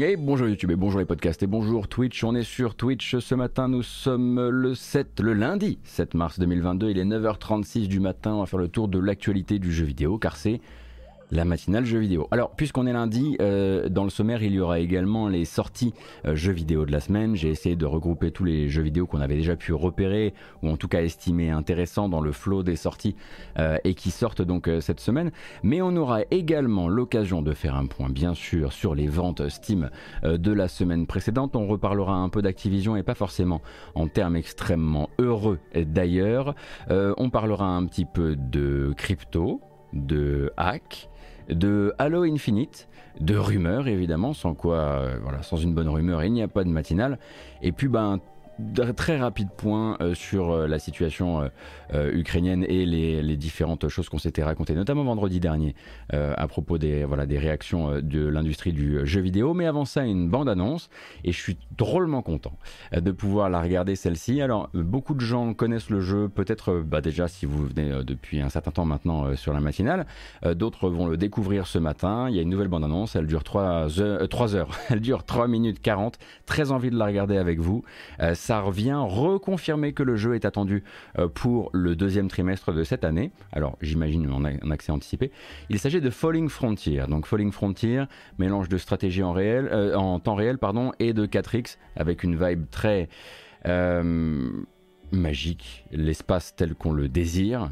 Et bonjour YouTube et bonjour les podcasts et bonjour Twitch. On est sur Twitch ce matin. Nous sommes le 7, le lundi 7 mars 2022. Il est 9h36 du matin. On va faire le tour de l'actualité du jeu vidéo car c'est la matinale jeux vidéo. Alors, puisqu'on est lundi, euh, dans le sommaire, il y aura également les sorties euh, jeux vidéo de la semaine. J'ai essayé de regrouper tous les jeux vidéo qu'on avait déjà pu repérer, ou en tout cas estimer intéressants dans le flot des sorties, euh, et qui sortent donc cette semaine. Mais on aura également l'occasion de faire un point, bien sûr, sur les ventes Steam de la semaine précédente. On reparlera un peu d'Activision, et pas forcément en termes extrêmement heureux d'ailleurs. on parlera un petit peu de crypto, de hack, de Halo Infinite, de rumeurs évidemment, sans quoi, euh, voilà, sans une bonne rumeur, il n'y a pas de matinale. Et puis, ben, très rapide point euh, sur euh, la situation euh, ukrainienne et les, différentes choses qu'on s'était racontées, notamment vendredi dernier, à propos des, voilà, des réactions de l'industrie du jeu vidéo. Mais avant ça, une bande-annonce, et je suis drôlement content de pouvoir la regarder celle-ci. Alors, beaucoup de gens connaissent le jeu, peut-être bah, déjà si vous venez depuis un certain temps maintenant sur la matinale, d'autres vont le découvrir ce matin. Il y a une nouvelle bande-annonce, elle dure 3 heures, 3 heures, elle dure 3 minutes 40. Très envie de la regarder avec vous ça revient reconfirmer que le jeu est attendu euh, pour le deuxième trimestre de cette année. Alors j'imagine en, accès anticipé. Il s'agit de Falling Frontier. Donc Falling Frontier, mélange de stratégie en, euh, temps réel pardon, et de 4X avec une vibe très euh, magique, l'espace tel qu'on le désire.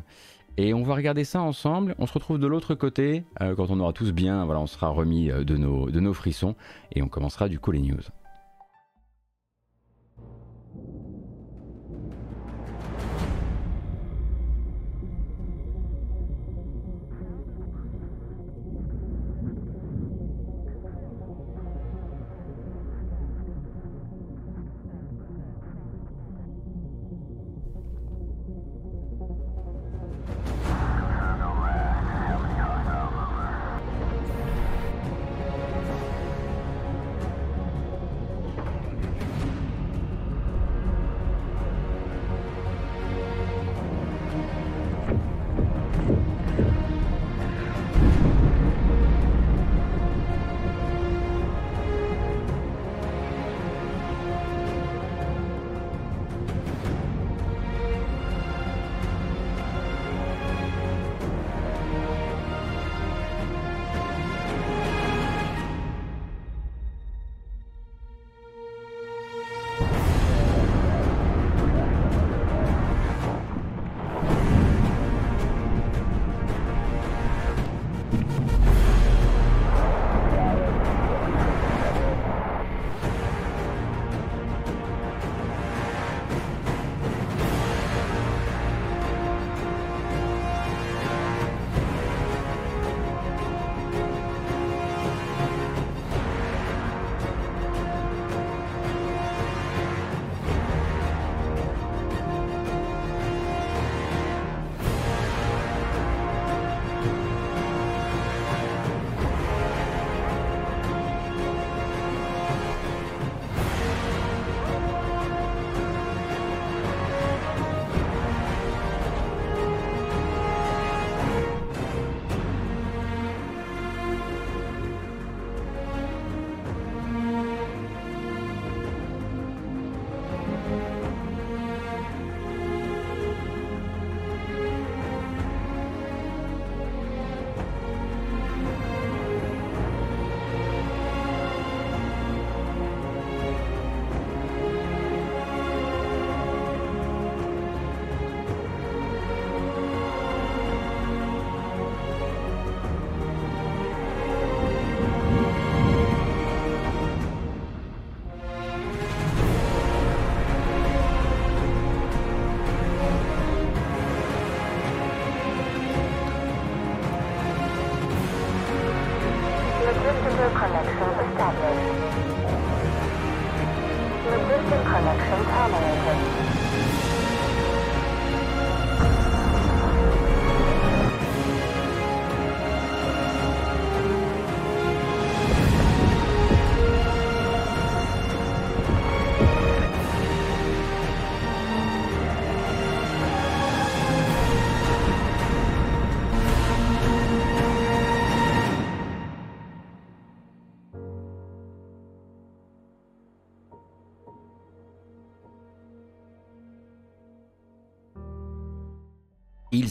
Et on va regarder ça ensemble. On se retrouve de l'autre côté quand on aura tous bien, voilà, on sera remis de nos, de nos frissons et on commencera du coup les news.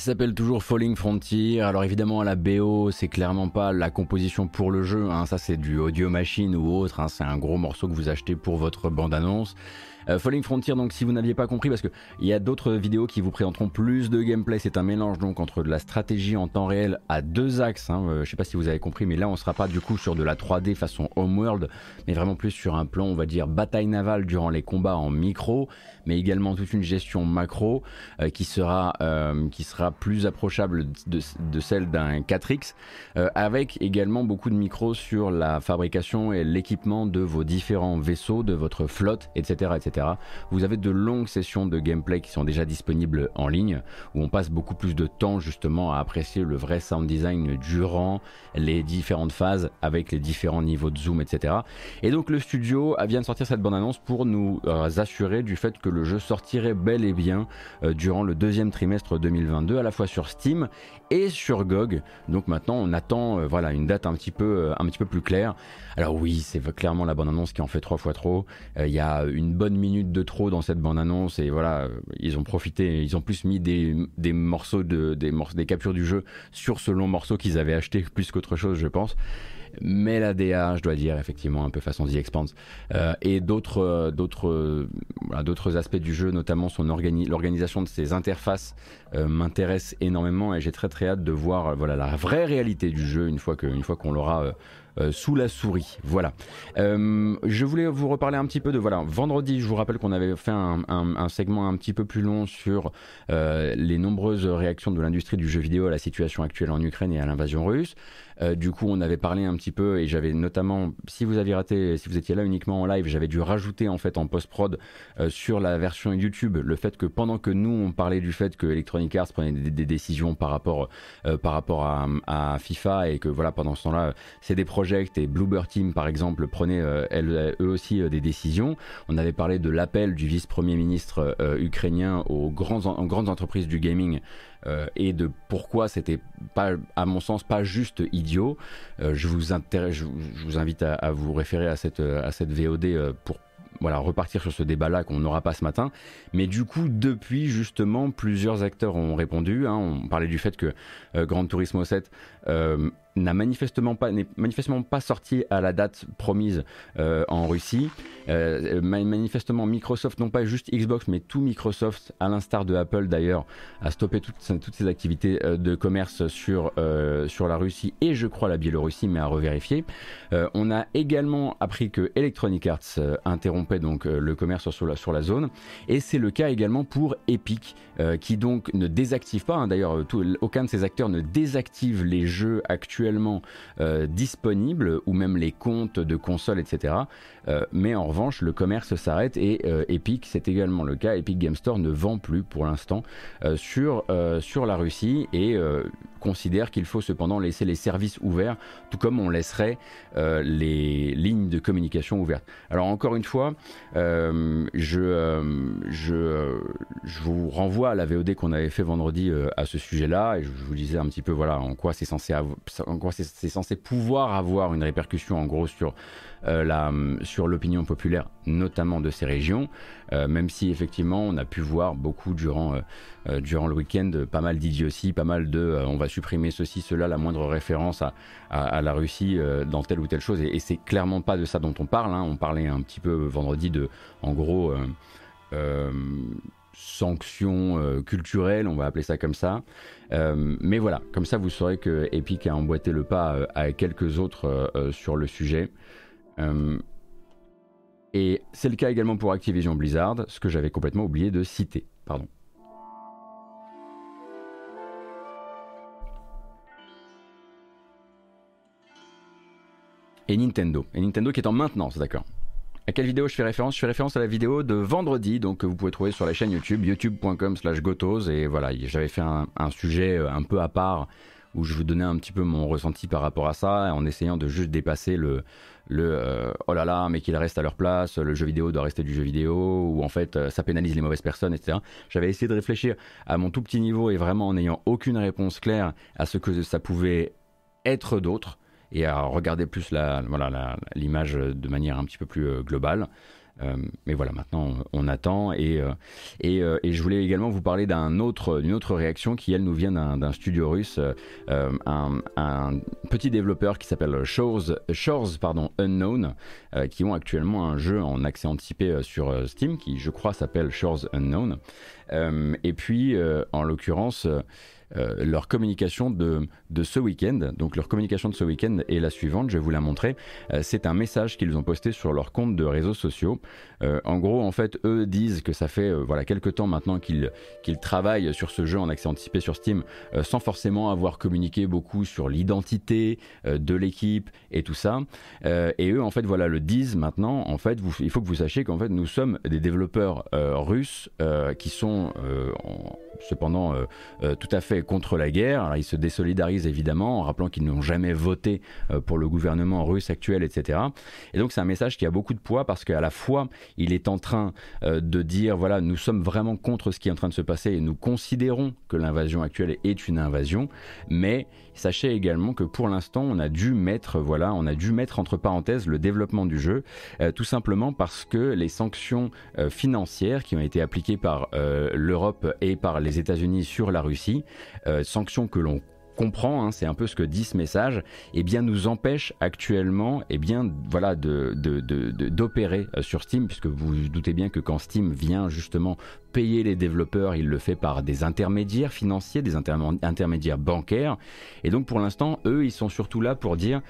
S'appelle toujours Falling Frontier. Alors évidemment, la BO, c'est clairement pas la composition pour le jeu. Hein. Ça, c'est du audio machine ou autre. Hein. C'est un gros morceau que vous achetez pour votre bande-annonce. Euh, Falling Frontier, donc si vous n'aviez pas compris, parce qu'il y a d'autres vidéos qui vous présenteront plus de gameplay, c'est un mélange donc entre de la stratégie en temps réel à deux axes. Hein. Euh, je sais pas si vous avez compris, mais là on sera pas du coup sur de la 3D façon Homeworld, mais vraiment plus sur un plan, on va dire bataille navale durant les combats en micro, mais également toute une gestion macro euh, qui sera qui sera plus approchable de, celle d'un 4X, avec également beaucoup de micros sur la fabrication et l'équipement de vos différents vaisseaux, de votre flotte, etc., etc. Vous avez de longues sessions de gameplay qui sont déjà disponibles en ligne, où on passe beaucoup plus de temps justement à apprécier le vrai sound design durant les différentes phases avec les différents niveaux de zoom, etc. Et donc le studio vient de sortir cette bande-annonce pour nous euh, assurer du fait que le jeu sortirait bel et bien euh, durant le deuxième trimestre 2022, à la fois sur Steam et sur GOG. Donc maintenant on attend euh, voilà une date un petit peu un petit peu plus claire. Alors oui, c'est clairement la bande-annonce qui en fait trois fois trop. Il y a une bonne minutes de trop dans cette bande-annonce et voilà, ils ont profité, ils ont plus mis des, des morceaux de des, morceaux, des captures du jeu sur ce long morceau qu'ils avaient acheté plus qu'autre chose, je pense mais la DA, je dois dire, effectivement, un peu façon The Expanse. Euh, et d'autres, euh, d'autres, euh, d'autres aspects du jeu, notamment son l'organisation de ses interfaces, m'intéresse énormément et j'ai très très hâte de voir voilà, la vraie réalité du jeu une fois, que, une fois qu'on l'aura euh, sous la souris. Voilà. Euh, je voulais vous reparler un petit peu de voilà. Vendredi, je vous rappelle qu'on avait fait un, segment un petit peu plus long sur euh, les nombreuses réactions de l'industrie du jeu vidéo à la situation actuelle en Ukraine et à l'invasion russe. Du coup, on avait parlé un petit peu et j'avais notamment, si vous aviez raté, si vous étiez là uniquement en live, j'avais dû rajouter en fait en post-prod sur la version YouTube le fait que pendant que nous on parlait du fait que Electronic Arts prenait des, décisions par rapport par rapport à, FIFA et que voilà pendant ce temps-là c'est des projets et Bluebird Team par exemple prenaient euh, eux aussi euh, des décisions. On avait parlé de l'appel du vice-premier ministre euh, ukrainien aux, grands, grandes entreprises du gaming et de pourquoi c'était pas, à mon sens, pas juste idiot. je, vous je, vous invite à, vous référer à cette, cette VOD pour voilà, repartir sur ce débat-là qu'on n'aura pas ce matin. Mais du coup, depuis justement, plusieurs acteurs ont répondu. Hein. On parlait du fait que Grand Turismo 7 n'a manifestement pas n'est manifestement pas sorti à la date promise euh, en Russie. Euh, manifestement, Microsoft, non pas juste Xbox, mais tout Microsoft, à l'instar de Apple d'ailleurs, a stoppé toutes, ses activités euh, de commerce sur la Russie et je crois la Biélorussie, mais à revérifier. on a également appris que Electronic Arts interrompait donc le commerce sur la, zone et c'est le cas également pour Epic, qui donc ne désactive pas. Hein, d'ailleurs, aucun de ces acteurs ne désactive les jeux actuels actuellement euh, disponibles ou même les comptes de consoles, etc. Euh, mais en revanche, le commerce s'arrête et euh, Epic, c'est également le cas. Epic Game Store ne vend plus pour l'instant sur, sur la Russie et considère qu'il faut cependant laisser les services ouverts, tout comme on laisserait les lignes de communication ouvertes. Alors encore une fois, je, je, je vous renvoie à la VOD qu'on avait fait vendredi à ce sujet-là et je vous disais un petit peu voilà en quoi c'est censé en quoi c'est censé pouvoir avoir une répercussion en gros sur euh, l'opinion populaire, notamment de ces régions, euh, même si effectivement on a pu voir beaucoup durant, euh, durant le week-end pas mal d'idioties, pas mal de on va supprimer ceci, cela, la moindre référence à, à, la Russie dans telle ou telle chose, et, c'est clairement pas de ça dont on parle, hein. on parlait un petit peu vendredi de, en gros, sanctions culturelles, on va appeler ça comme ça. mais voilà, comme ça vous saurez que Epic a emboîté le pas à quelques autres sur le sujet. Euh, et c'est le cas également pour Activision Blizzard, ce que j'avais complètement oublié de citer. Pardon. Et Nintendo. Et Nintendo qui est en maintenance, d'accord. À quelle vidéo je fais référence? Je fais référence à la vidéo de vendredi, donc que vous pouvez trouver sur la chaîne YouTube, youtube.com slash gotos. Et voilà, j'avais fait un, sujet euh, un peu à part où je vous donnais un petit peu mon ressenti par rapport à ça, en essayant de juste dépasser le, le euh, oh là là, mais qu'il reste à leur place, le jeu vidéo doit rester du jeu vidéo, ou en fait euh, ça pénalise les mauvaises personnes, etc. J'avais essayé de réfléchir à mon tout petit niveau et vraiment en n'ayant aucune réponse claire à ce que ça pouvait être d'autre et à regarder plus la, voilà, l'image de manière un petit peu plus euh, globale. mais voilà, maintenant on, attend et, et, et, je voulais également vous parler d'un autre, d'une autre réaction qui elle nous vient d'un studio russe, un, un, petit développeur qui s'appelle Shores, Shores pardon, Unknown, qui ont actuellement un jeu en accès anticipé sur Steam qui je crois s'appelle Shores Unknown. et puis en l'occurrence euh, leur communication de, de ce week-end. Donc leur communication de ce week-end est la suivante, je vais vous la montrer. Euh, c'est un message qu'ils ont posté sur leur compte de réseaux sociaux. Euh, en gros, en fait, eux disent que ça fait voilà quelques temps maintenant qu'ils qu'ils travaillent sur ce jeu en accès anticipé sur Steam, sans forcément avoir communiqué beaucoup sur l'identité de l'équipe et tout ça. et eux, en fait, voilà, le disent maintenant. En fait, il faut que vous sachiez qu'en fait, nous sommes des développeurs russes qui sont en cependant tout à fait contre la guerre. Alors, ils se désolidarisent évidemment en rappelant qu'ils n'ont jamais voté euh, pour le gouvernement russe actuel, etc. Et donc c'est un message qui a beaucoup de poids parce qu'à la fois il est en train de dire voilà nous sommes vraiment contre ce qui est en train de se passer et nous considérons que l'invasion actuelle est une invasion, mais Sachez également que pour l'instant, on a dû mettre, voilà, on a dû mettre entre parenthèses le développement du jeu, euh, tout simplement parce que les sanctions euh, financières qui ont été appliquées par euh, l'Europe et par les États-Unis sur la Russie, sanctions que l'on comprend, hein, c'est un peu ce que dit ce message, eh bien nous empêche actuellement eh voilà, d'opérer sur Steam, puisque vous vous doutez bien que quand Steam vient justement payer les développeurs, il le fait par des intermédiaires financiers, des intermédiaires bancaires. Et donc pour l'instant, eux, ils sont surtout là pour dire,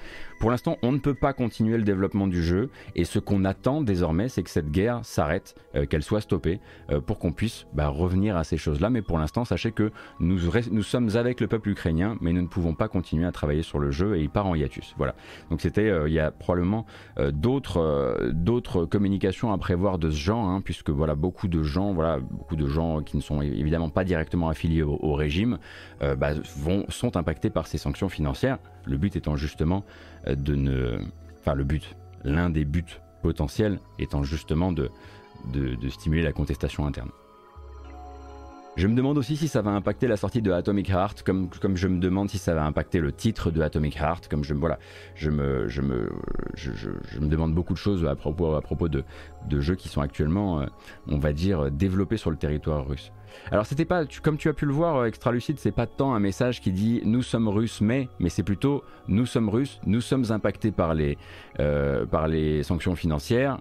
pour l'instant, on ne peut pas continuer le développement du jeu. Et ce qu'on attend désormais, c'est que cette guerre s'arrête, euh, qu'elle soit stoppée, euh, pour qu'on puisse bah, revenir à ces choses-là. Mais pour l'instant, sachez que nous, sommes avec le peuple ukrainien, mais nous ne pouvons pas continuer à travailler sur le jeu et il part en hiatus. Voilà. Donc c'était, euh, il y a probablement d'autres, d'autres communications à prévoir de ce genre, hein, puisque voilà, beaucoup de gens, voilà, beaucoup de gens qui ne sont évidemment pas directement affiliés au, régime euh, bah, sont impactés par ces sanctions financières. Le but étant justement euh, de ne... Enfin le but, l'un des buts potentiels étant justement de stimuler la contestation interne. Je me demande aussi si ça va impacter la sortie de Atomic Heart, comme, je me demande si ça va impacter le titre de Atomic Heart, comme je, me, je, je, me demande beaucoup de choses à propos, de, jeux qui sont actuellement, euh, on va dire, développés sur le territoire russe. Alors c'était pas, comme tu as pu le voir, euh, Extra Lucide, c'est pas tant un message qui dit nous sommes russes mais, c'est plutôt nous sommes russes, nous sommes impactés euh, par les sanctions financières,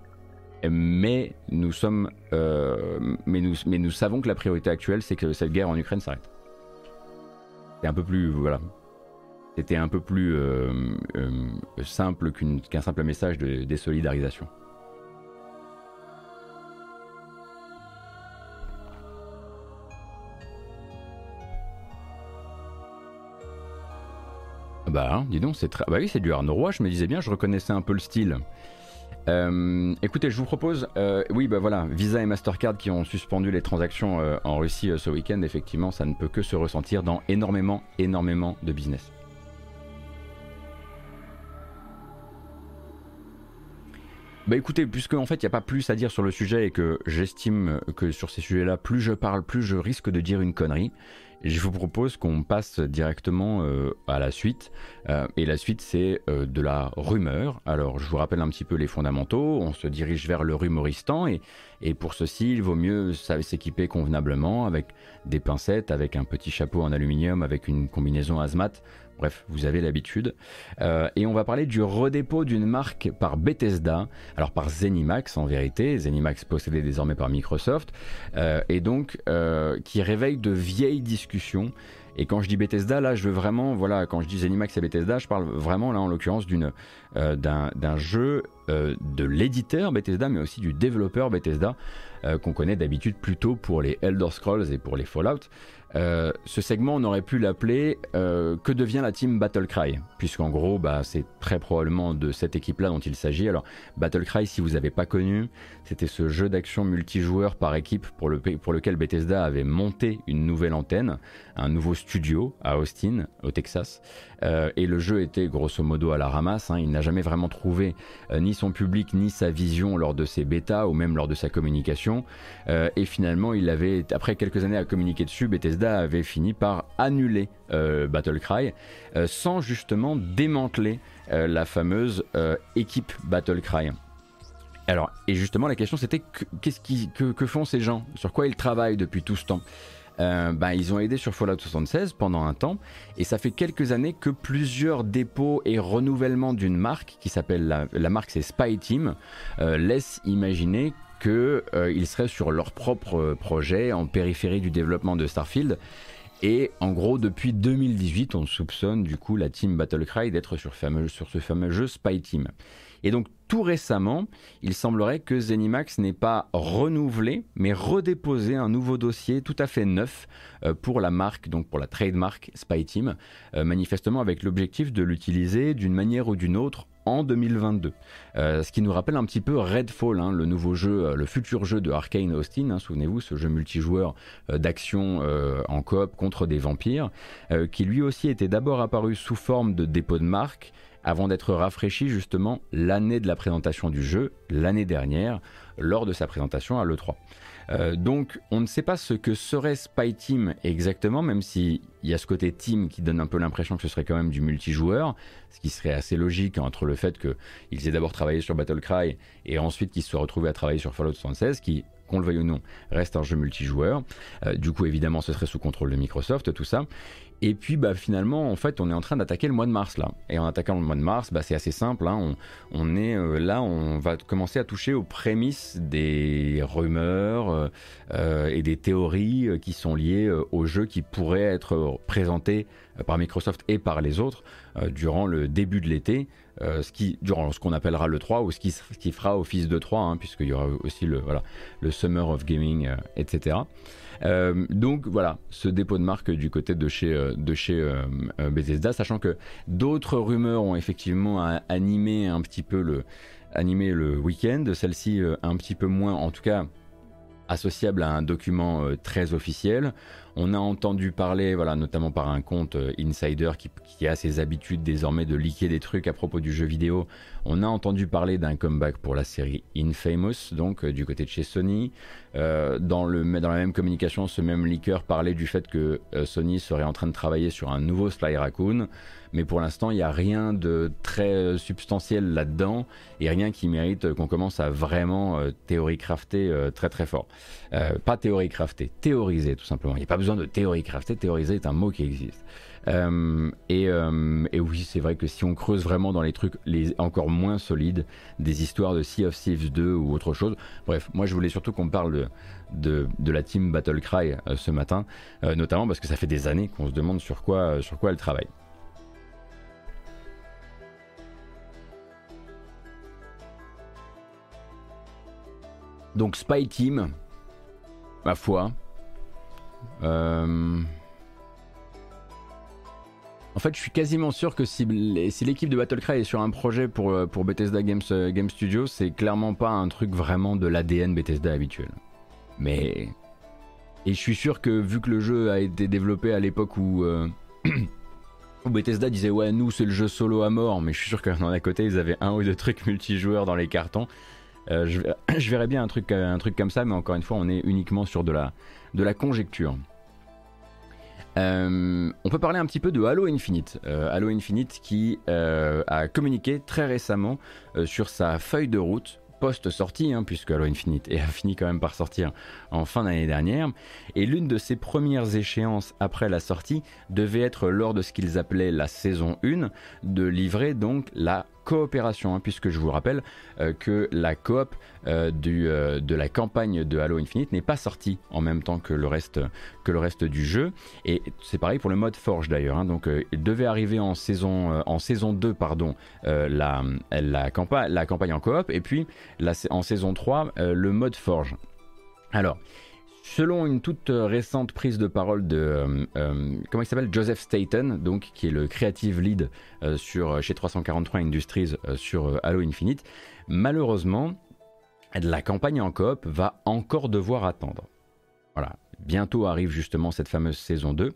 mais nous sommes, euh, mais nous, mais nous savons que la priorité actuelle, c'est que cette guerre en Ukraine s'arrête. C'est un peu plus, voilà. C'était un peu plus euh, euh, simple qu'un simple message de désolidarisation. Bah, hein, dis donc, c'est très. Bah oui, c'est du Arnaud Roy, je me disais bien, je reconnaissais un peu le style. Euh, écoutez, je vous propose, euh, oui, bah voilà, Visa et Mastercard qui ont suspendu les transactions euh, en Russie ce week-end. Effectivement, ça ne peut que se ressentir dans énormément, énormément de business. Bah écoutez, puisque en fait il n'y a pas plus à dire sur le sujet et que j'estime que sur ces sujets-là, plus je parle, plus je risque de dire une connerie, je vous propose qu'on passe directement euh, à la suite. Euh, et la suite, c'est euh, de la rumeur. Alors, je vous rappelle un petit peu les fondamentaux. On se dirige vers le rumoristan. Et, et pour ceci, il vaut mieux s'équiper convenablement avec des pincettes, avec un petit chapeau en aluminium, avec une combinaison hazmat Bref, vous avez l'habitude. Euh, et on va parler du redépôt d'une marque par Bethesda, alors par Zenimax en vérité, Zenimax possédé désormais par Microsoft, euh, et donc euh, qui réveille de vieilles discussions. Et quand je dis Bethesda, là, je veux vraiment, voilà, quand je dis Zenimax et Bethesda, je parle vraiment là en l'occurrence d'une, d'un, jeu de l'éditeur Bethesda, mais aussi du développeur Bethesda, qu'on connaît d'habitude plutôt pour les Elder Scrolls et pour les Fallout. Euh, ce segment, on aurait pu l'appeler euh, Que devient la team Battlecry Puisqu'en gros, bah, c'est très probablement de cette équipe-là dont il s'agit. Alors, Battlecry, si vous n'avez pas connu, c'était ce jeu d'action multijoueur par équipe pour lequel Bethesda avait monté une nouvelle antenne, un nouveau studio à Austin, au Texas. Euh, et le jeu était grosso modo à la ramasse. Hein. Il n'a jamais vraiment trouvé ni son public ni sa vision lors de ses bêtas ou même lors de sa communication. et finalement, il avait, après quelques années à communiquer dessus, Bethesda avait fini par annuler euh, Battlecry euh, sans justement démanteler euh, la fameuse équipe Battlecry. Alors, et justement, la question c'était qu'est-ce que, font ces gens? Sur quoi ils travaillent depuis tout ce temps? Euh, bah, ils ont aidé sur Fallout 76 pendant un temps, et ça fait quelques années que plusieurs dépôts et renouvellements d'une marque, qui s'appelle la, marque c'est Spy Team, euh, laissent imaginer qu'ils euh, seraient sur leur propre projet en périphérie du développement de Starfield. Et en gros, depuis 2018, on soupçonne du coup la team Battlecry d'être sur, sur, ce fameux jeu Spy Team. Et donc tout récemment, il semblerait que Zenimax n'ait pas renouvelé, mais redéposé un nouveau dossier tout à fait neuf euh, pour la marque, donc pour la trademark Spy Team, euh, manifestement avec l'objectif de l'utiliser d'une manière ou d'une autre en 2022. Euh, ce qui nous rappelle un petit peu Redfall, hein, le nouveau jeu, le futur jeu de Arkane Austin, hein, souvenez-vous, ce jeu multijoueur d'action en coop contre des vampires, qui lui aussi était d'abord apparu sous forme de dépôt de marque, avant d'être rafraîchi justement l'année de la présentation du jeu, l'année dernière, lors de sa présentation à l'E3. Euh, donc on ne sait pas ce que serait Spy Team exactement, même s'il y a ce côté team qui donne un peu l'impression que ce serait quand même du multijoueur, ce qui serait assez logique entre le fait qu'ils aient d'abord travaillé sur Battlecry et ensuite qu'ils se soient retrouvés à travailler sur Fallout 76, qui qu'on le veuille ou non, reste un jeu multijoueur. Euh, du coup, évidemment, ce serait sous contrôle de Microsoft, tout ça. Et puis bah, finalement, en fait, on est en train d'attaquer le mois de mars là. Et en attaquant le mois de mars, bah, c'est assez simple. Hein. On, est euh, là, on va commencer à toucher aux prémices des rumeurs euh, euh, et des théories qui sont liées aux jeux qui pourraient être présentés par Microsoft et par les autres durant le début de l'été. ce qui, durant ce qu'on appellera le 3 ou ce qui, qui fera office de 3, hein, puisqu'il y aura aussi le, voilà, le Summer of Gaming, etc. Euh, donc voilà, ce dépôt de marque du côté de chez, euh, de chez euh, Bethesda, sachant que d'autres rumeurs ont effectivement animé un petit peu le, animé le week-end, celle-ci un petit peu moins, en tout cas associable à un document très officiel. On a entendu parler, voilà, notamment par un compte insider qui, a ses habitudes désormais de liquer des trucs à propos du jeu vidéo, on a entendu parler d'un comeback pour la série Infamous, donc euh, du côté de chez Sony. Euh, dans, le, dans la même communication, ce même leaker parlait du fait que euh, Sony serait en train de travailler sur un nouveau Sly Raccoon. Mais pour l'instant, il n'y a rien de très substantiel là-dedans et rien qui mérite qu'on commence à vraiment théorie crafter très très fort. pas théorie crafter, théoriser tout simplement. Il n'y a pas besoin de théorie crafter, théoriser est un mot qui existe. Euh, euh, et, oui, c'est vrai que si on creuse vraiment dans les trucs les encore moins solides, des histoires de Sea of Thieves 2 ou autre chose, bref, moi je voulais surtout qu'on parle de, de, la team Battlecry euh, ce matin, notamment parce que ça fait des années qu'on se demande sur quoi, sur quoi elle travaille. Donc Spy Team, ma foi. Euh, en fait, je suis quasiment sûr que si, l'équipe de Battlecry est sur un projet pour, euh, Bethesda Games, euh, Game Studio, c'est clairement pas un truc vraiment de l'ADN Bethesda habituel. Mais. Et je suis sûr que vu que le jeu a été développé à l'époque où. Où Bethesda disait ouais nous c'est le jeu solo à mort mais je suis sûr que à côté ils avaient un ou deux trucs multijoueurs dans les cartons je, je, verrais bien un truc, un truc comme ça mais encore une fois on est uniquement sur de la, conjecture euh, on peut parler un petit peu de Halo Infinite. Euh, Halo Infinite qui euh, a communiqué très récemment sur sa feuille de route post-sortie, hein, puisque Halo Infinite a fini quand même par sortir en fin d'année dernière. Et l'une de ses premières échéances après la sortie devait être lors de ce qu'ils appelaient la saison 1, de livrer donc la coopération, hein, puisque je vous rappelle euh, que la coop euh, du, euh, de la campagne de Halo Infinite n'est pas sortie en même temps que le reste, que le reste du jeu. Et c'est pareil pour le mode Forge d'ailleurs. Hein. donc il devait arriver en saison, en saison 2 pardon, la, la, campagne, la campagne en coop, et puis en saison 3 le mode Forge. Alors, Selon une toute récente prise de parole de euh, euh, Joseph Staten, qui est le creative lead euh, sur chez 343 Industries sur Halo Infinite, malheureusement la campagne en coop va encore devoir attendre. Voilà, bientôt arrive justement cette fameuse saison 2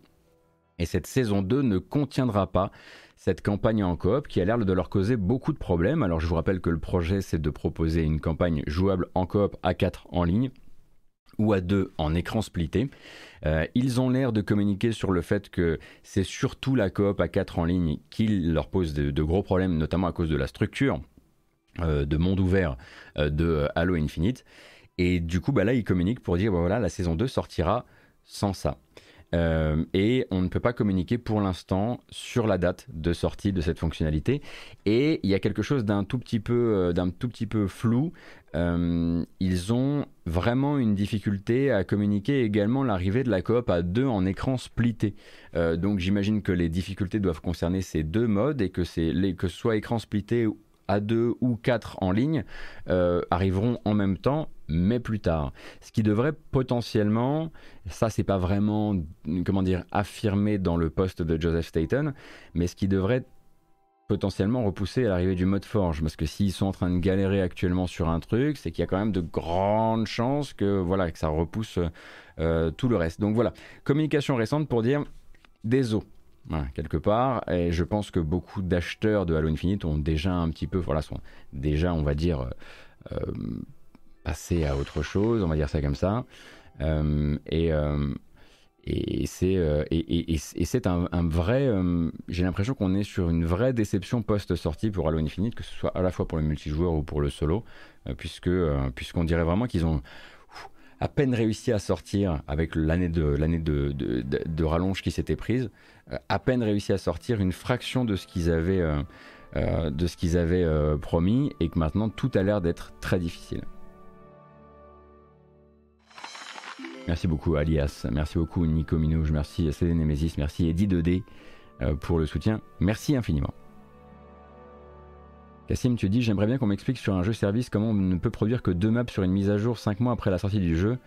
et cette saison 2 ne contiendra pas cette campagne en coop qui a l'air de leur causer beaucoup de problèmes. Alors je vous rappelle que le projet c'est de proposer une campagne jouable en coop à 4 en ligne ou à deux en écran splitté. Euh, ils ont l'air de communiquer sur le fait que c'est surtout la coop à 4 en ligne qui leur pose de, gros problèmes, notamment à cause de la structure de monde ouvert de Halo Infinite. Et du coup, bah là, ils communiquent pour dire, bah voilà, la saison 2 sortira sans ça. Euh, et on ne peut pas communiquer pour l'instant sur la date de sortie de cette fonctionnalité. Et il y a quelque chose d'un tout euh, d'un tout petit peu flou. Euh, ils ont vraiment une difficulté à communiquer également l'arrivée de la coop à deux en écran splitté. donc j'imagine que les difficultés doivent concerner ces deux modes et que, les, que soit écran splitté à deux ou quatre en ligne arriveront en même temps mais plus tard. Ce qui devrait potentiellement, ça c'est pas vraiment, comment dire, affirmé dans le poste de Joseph Staten, mais ce qui devrait potentiellement repousser à l'arrivée du mode forge, parce que s'ils sont en train de galérer actuellement sur un truc, c'est qu'il y a quand même de grandes chances que voilà ça repousse euh, tout le reste. Donc voilà, communication récente pour dire des os. quelque part, et je pense que beaucoup d'acheteurs de Halo Infinite ont déjà un petit peu, voilà, sont déjà, on va dire, euh, passer à autre chose, on va dire ça comme ça. Euh, et, euh, et c'est euh, et, c'est un, vrai. J'ai l'impression qu'on est sur une vraie déception post-sortie pour Halo Infinite, que ce soit à la fois pour le multijoueur ou pour le solo, puisque puisqu'on dirait vraiment qu'ils ont à peine réussi à sortir avec l'année de l'année de, de, rallonge qui s'était prise, à peine réussi à sortir une fraction de ce qu'ils avaient de ce qu'ils avaient promis et que maintenant tout a l'air d'être très difficile. Merci beaucoup Alias, merci beaucoup Nico Minouche, merci CD Nemesis, merci Eddie 2D euh, pour le soutien. Merci infiniment. Cassim, tu dis j'aimerais bien qu'on m'explique sur un jeu service comment on ne peut produire que deux maps sur une mise à jour 5 mois après la sortie du jeu.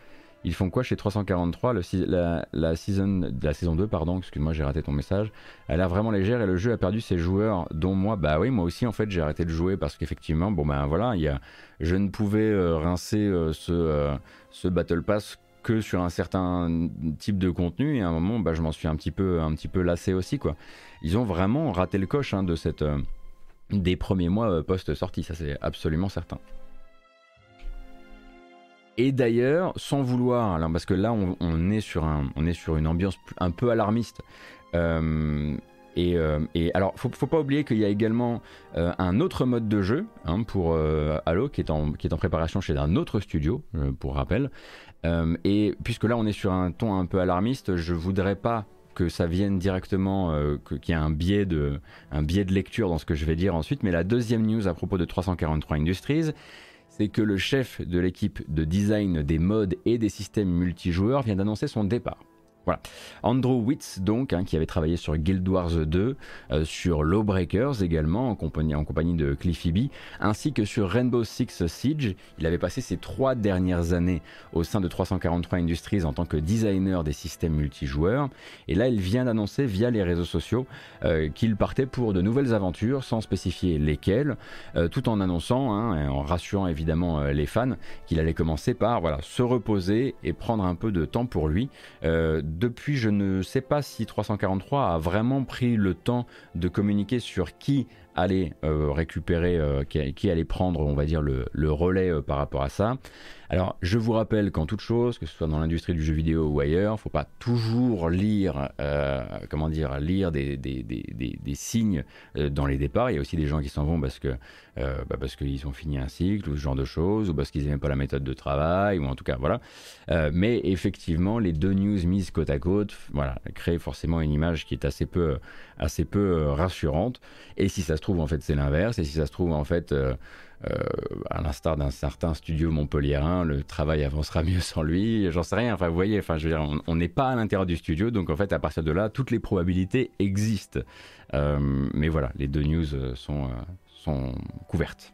Ils font quoi chez 343 la, la, la saison 2, pardon, excuse-moi, j'ai raté ton message. Elle a vraiment légère et le jeu a perdu ses joueurs, dont moi. Bah oui, moi aussi, en fait, j'ai arrêté de jouer parce qu'effectivement, bon ben voilà, y a, je ne pouvais euh, rincer euh, ce, ce Battle Pass sur un certain type de contenu et à un moment bah, je m'en suis un petit peu un petit peu lassé aussi quoi. Ils ont vraiment raté le coche hein, de cette euh, des premiers mois euh, post sortie, ça c'est absolument certain. Et d'ailleurs, sans vouloir, alors parce que là on, est sur un, on est sur une ambiance un peu alarmiste. Euh, et, et, alors, faut, pas oublier qu'il y a également un autre mode de jeu hein, pour Halo qui est, en, préparation chez un autre studio, pour rappel, euh, et puisque là on est sur un ton un peu alarmiste, je voudrais pas que ça vienne directement, euh, qu'il y ait un biais de lecture dans ce que je vais dire ensuite. Mais la deuxième news à propos de 343 Industries, c'est que le chef de l'équipe de design des modes et des systèmes multijoueurs vient d'annoncer son départ. Voilà. Andrew Witz, donc, hein, qui avait travaillé sur Guild Wars 2, euh, sur Lawbreakers également, en compagnie, de Cliffy B, ainsi que sur Rainbow Six Siege. Il avait passé ses trois dernières années au sein de 343 Industries en tant que designer des systèmes multijoueurs. Et là, il vient d'annoncer via les réseaux sociaux euh, qu'il partait pour de nouvelles aventures, sans spécifier lesquelles, euh, tout en annonçant, hein, en rassurant évidemment les fans, qu'il allait commencer par voilà, se reposer et prendre un peu de temps pour lui depuis, je ne sais pas si 343 a vraiment pris le temps de communiquer sur qui allait euh, récupérer, euh, qui, allait prendre, on va dire, le, relais euh, par rapport à ça. Alors, je vous rappelle qu'en toute chose, que ce soit dans l'industrie du jeu vidéo ou ailleurs, faut pas toujours lire, comment dire, lire des, des, signes dans les départs. Il y a aussi des gens qui s'en vont parce que bah parce qu'ils ont fini un cycle ou ce genre de choses, ou parce qu'ils n'aiment pas la méthode de travail, ou en tout cas, voilà. mais effectivement, les deux news mises côte à côte, voilà, créent forcément une image qui est assez peu, assez peu rassurante. Et si ça se trouve en fait, c'est l'inverse. Et si ça se trouve, en fait, euh, euh, à l'instar d'un certain studio montpelliérain, le travail avancera mieux sans lui. J'en sais rien. Enfin, vous voyez, enfin, je veux dire, on n'est pas à l'intérieur du studio, donc en fait, à partir de là, toutes les probabilités existent. Euh, mais voilà, les deux news sont, sont couvertes.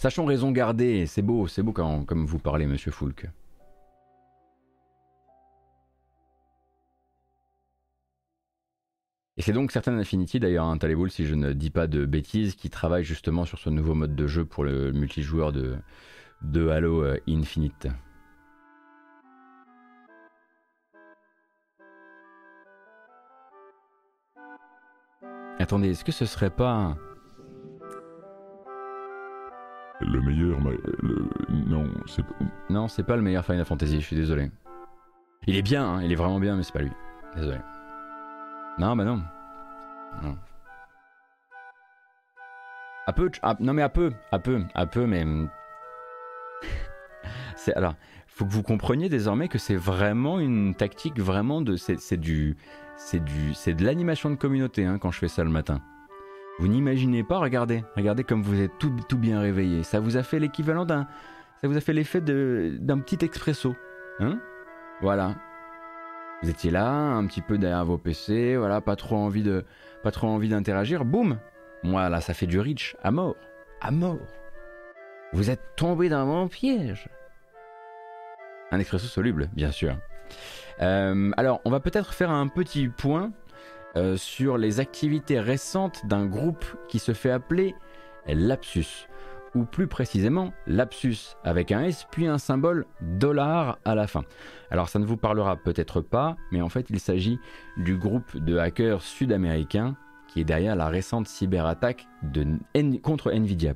Sachons raison garder, c'est beau, c'est beau quand, comme vous parlez, monsieur Foulk. Et c'est donc Certain Infinity, d'ailleurs, un hein, si je ne dis pas de bêtises, qui travaille justement sur ce nouveau mode de jeu pour le multijoueur de, de Halo euh, Infinite. Attendez, est-ce que ce serait pas... Le meilleur... Non, c'est... Non, c'est pas le meilleur Final Fantasy, je suis désolé. Il est bien, hein, il est vraiment bien, mais c'est pas lui. Désolé. Non, bah non. À peu, non mais à peu, à peu, à peu, mais c'est alors, faut que vous compreniez désormais que c'est vraiment une tactique, vraiment de, c'est du, c'est du, c'est de l'animation de communauté hein, quand je fais ça le matin. Vous n'imaginez pas, regardez, regardez comme vous êtes tout, tout bien réveillé. Ça vous a fait l'équivalent d'un, ça vous a fait l'effet d'un petit expresso, hein? Voilà. Vous étiez là, un petit peu derrière vos PC, voilà, pas trop envie d'interagir, boum Moi là, ça fait du reach à mort, à mort. Vous êtes tombé dans mon piège. Un expresso soluble, bien sûr. Euh, alors, on va peut-être faire un petit point euh, sur les activités récentes d'un groupe qui se fait appeler Lapsus ou plus précisément lapsus avec un S puis un symbole dollar à la fin. Alors ça ne vous parlera peut-être pas, mais en fait il s'agit du groupe de hackers sud-américains qui est derrière la récente cyberattaque contre Nvidia.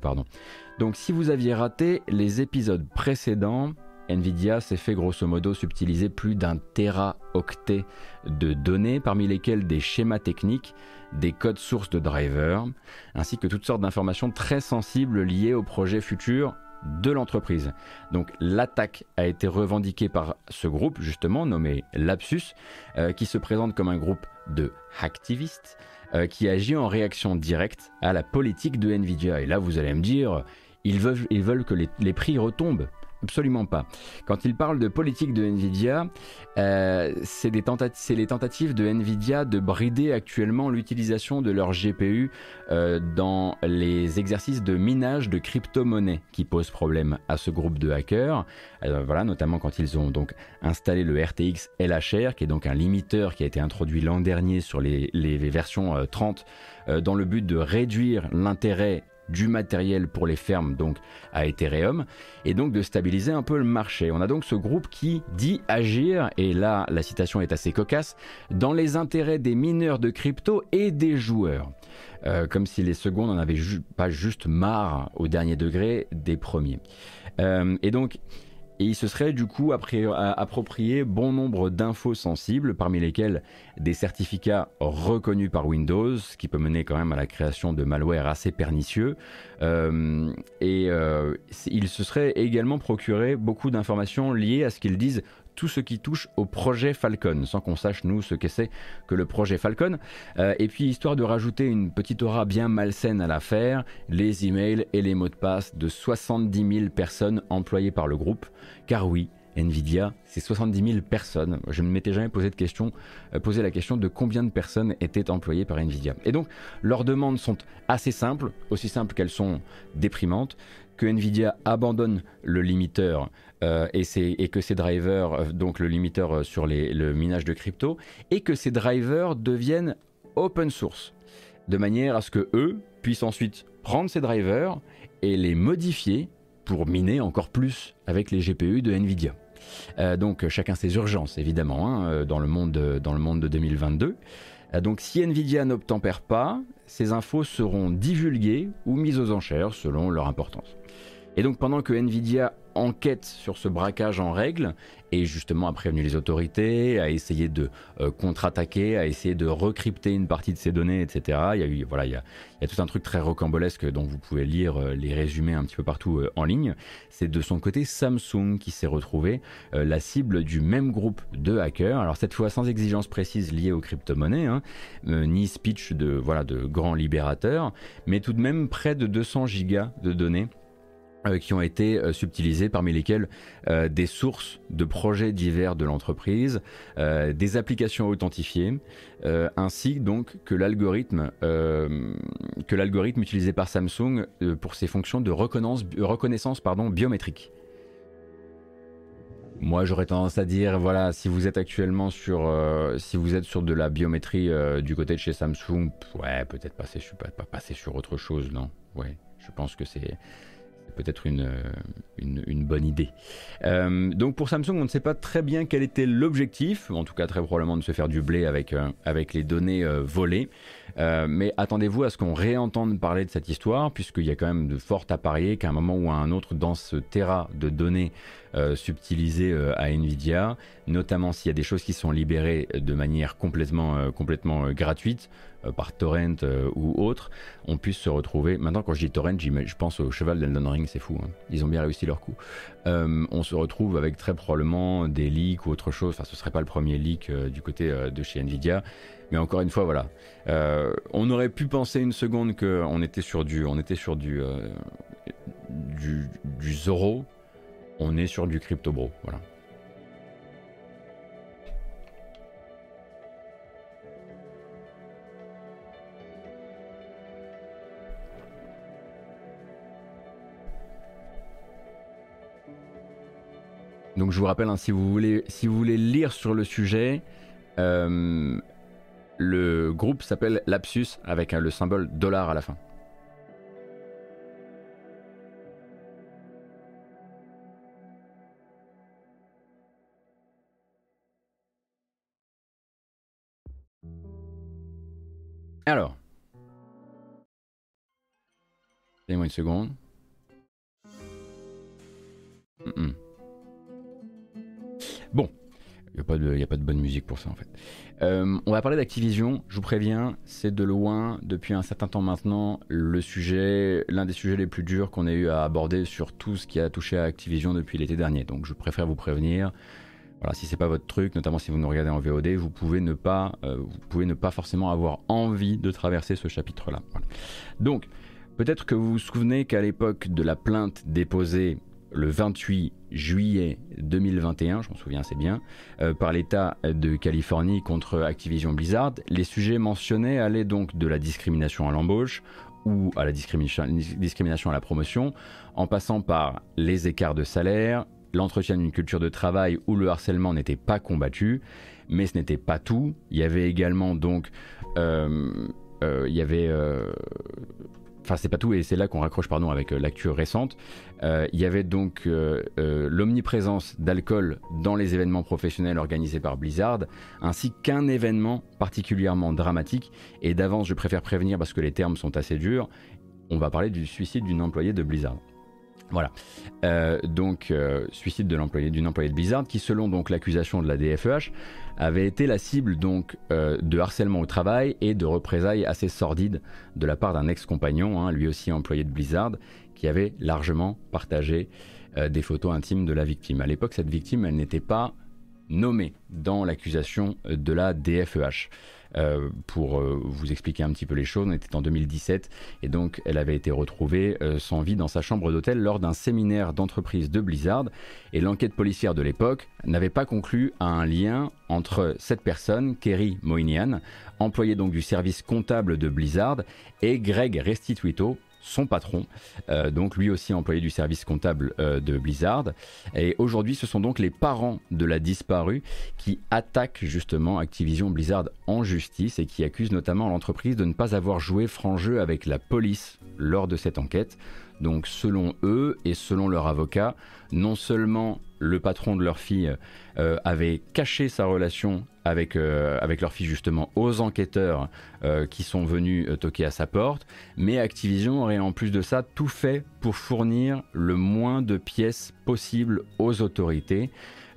Donc si vous aviez raté les épisodes précédents, Nvidia s'est fait grosso modo subtiliser plus d'un téraoctet de données, parmi lesquelles des schémas techniques, des codes sources de drivers, ainsi que toutes sortes d'informations très sensibles liées au projet futur de l'entreprise. Donc l'attaque a été revendiquée par ce groupe justement nommé Lapsus, euh, qui se présente comme un groupe de hacktivistes euh, qui agit en réaction directe à la politique de Nvidia. Et là vous allez me dire, ils veulent que les prix retombent. Absolument pas. Quand il parle de politique de Nvidia, euh, c'est les tentatives de Nvidia de brider actuellement l'utilisation de leur GPU euh, dans les exercices de minage de crypto-monnaies qui posent problème à ce groupe de hackers. Euh, voilà, notamment quand ils ont donc installé le RTX LHR, qui est donc un limiteur qui a été introduit l'an dernier sur les, les versions 30 dans le but de réduire l'intérêt du matériel pour les fermes donc à Ethereum et donc de stabiliser un peu le marché. On a donc ce groupe qui dit agir et là la citation est assez cocasse dans les intérêts des mineurs de crypto et des joueurs. Euh, comme si les seconds n'en avaient pas juste marre au dernier degré des premiers. Euh, et donc et il se serait du coup approprié bon nombre d'infos sensibles, parmi lesquelles des certificats reconnus par Windows, qui peut mener quand même à la création de malware assez pernicieux. Euh, et euh, il se serait également procuré beaucoup d'informations liées à ce qu'ils disent tout ce qui touche au projet Falcon, sans qu'on sache nous ce que c'est que le projet Falcon. Euh, et puis histoire de rajouter une petite aura bien malsaine à l'affaire, les emails et les mots de passe de 70 000 personnes employées par le groupe. Car oui, Nvidia, c'est 70 000 personnes. Je ne m'étais jamais posé, de question, euh, posé la question de combien de personnes étaient employées par Nvidia. Et donc, leurs demandes sont assez simples, aussi simples qu'elles sont déprimantes que Nvidia abandonne le limiteur euh, et, que ces drivers, euh, donc le limiteur sur le minage de crypto, et que ces drivers deviennent open source, de manière à ce que eux puissent ensuite prendre ces drivers et les modifier pour miner encore plus avec les GPU de Nvidia. Donc chacun ses urgences évidemment hein, dans, le monde de, dans le monde de 2022. donc si Nvidia n'obtempère pas, ces infos seront divulguées ou mises aux enchères selon leur importance. Et donc pendant que Nvidia enquête sur ce braquage en règle et justement a prévenu les autorités, a essayé de euh, contre-attaquer, a essayé de recrypter une partie de ces données, etc. Il y a eu, voilà, il y a, tout un truc très rocambolesque dont vous pouvez lire euh, les résumés un petit peu partout euh, en ligne. C'est de son côté Samsung qui s'est retrouvé la cible du même groupe de hackers. Alors cette fois sans exigence précise liée aux crypto-monnaies, hein, ni speech de voilà de grands libérateurs, mais tout de même près de 200 gigas de données qui ont été euh, subtilisés, parmi lesquels euh, des sources de projets divers de l'entreprise, des applications authentifiées, ainsi donc que l'algorithme que l'algorithme utilisé par Samsung pour ses fonctions de reconnaissance, biométrique. Moi, j'aurais tendance à dire, voilà, si vous êtes actuellement sur, si vous êtes sur de la biométrie du côté de chez Samsung, ouais, peut-être passer, pas, pas passer sur autre chose, non? Ouais, je pense que c'est peut-être une, une, bonne idée. Euh, donc pour Samsung, on ne sait pas très bien quel était l'objectif, en tout cas très probablement de se faire du blé avec, euh, avec les données euh, volées. mais attendez-vous à ce qu'on réentende parler de cette histoire, puisqu'il y a quand même de fortes à parier qu'à un moment ou à un autre, dans ce terra de données subtilisées à Nvidia, notamment s'il y a des choses qui sont libérées de manière complètement, complètement gratuite, euh, par torrent euh, ou autre, on puisse se retrouver. Maintenant, quand je dis torrent, je pense au cheval d'Elden Ring, c'est fou. Hein. Ils ont bien réussi leur coup. Euh, on se retrouve avec très probablement des leaks ou autre chose. Enfin, ce serait pas le premier leak du côté de chez Nvidia. Mais encore une fois, voilà. on aurait pu penser une seconde qu'on était sur du, on était sur du, du, du Zoro. On est sur du Crypto Bro. Voilà. Donc je vous rappelle, hein, si, vous voulez, lire sur le sujet, euh, le groupe s'appelle Lapsus avec le symbole dollar à la fin. Alors, donnez-moi une seconde. Il n'y a, pas de bonne musique pour ça en fait. Euh, on va parler d'Activision, je vous préviens, c'est de loin, depuis un certain temps maintenant, le sujet, l'un des sujets les plus durs qu'on ait eu à aborder sur tout ce qui a touché à Activision depuis l'été dernier. Donc je préfère vous prévenir. Voilà, si c'est pas votre truc, notamment si vous nous regardez en VOD, vous pouvez ne pas, euh, vous pouvez ne pas forcément avoir envie de traverser ce chapitre-là. Donc, peut-être que vous vous souvenez qu'à l'époque de la plainte déposée le 28 juillet 2021, je m'en souviens assez bien, euh, par l'État de Californie contre Activision Blizzard. Les sujets mentionnés allaient donc de la discrimination à l'embauche ou à la discrimination à la promotion, en passant par les écarts de salaire, l'entretien d'une culture de travail où le harcèlement n'était pas combattu, mais ce n'était pas tout. Il y avait également donc... Euh, euh, il y avait enfin c'est pas tout et c'est là qu'on raccroche pardon avec euh, l'actu récente. Euh, il y avait donc euh, l'omniprésence d'alcool dans les événements professionnels organisés par Blizzard, ainsi qu'un événement particulièrement dramatique. Et d'avance, je préfère prévenir parce que les termes sont assez durs. On va parler du suicide d'une employée de Blizzard. Voilà. Donc, suicide de l'employé d'une employée de Blizzard qui, selon donc l'accusation de la DFEH, avait été la cible donc euh, de harcèlement au travail et de représailles assez sordides de la part d'un ex-compagnon, hein, lui aussi employé de Blizzard, qui avait largement partagé des photos intimes de la victime. À l'époque, cette victime, elle n'était pas nommée dans l'accusation de la DFEH. Euh, pour euh, vous expliquer un petit peu les choses, on était en 2017 et donc elle avait été retrouvée euh, sans vie dans sa chambre d'hôtel lors d'un séminaire d'entreprise de Blizzard et l'enquête policière de l'époque n'avait pas conclu à un lien entre cette personne, Kerry Moynihan, employé donc du service comptable de Blizzard, et Greg Restituito, son patron, euh, donc lui aussi employé du service comptable euh, de Blizzard. Et aujourd'hui, ce sont donc les parents de la disparue qui attaquent justement Activision Blizzard en justice et qui accusent notamment l'entreprise de ne pas avoir joué franc jeu avec la police lors de cette enquête. Donc selon eux et selon leur avocat, non seulement le patron de leur fille euh, avait caché sa relation avec, euh, avec leur fille justement aux enquêteurs euh, qui sont venus toquer à sa porte, mais Activision aurait en plus de ça tout fait pour fournir le moins de pièces possibles aux autorités.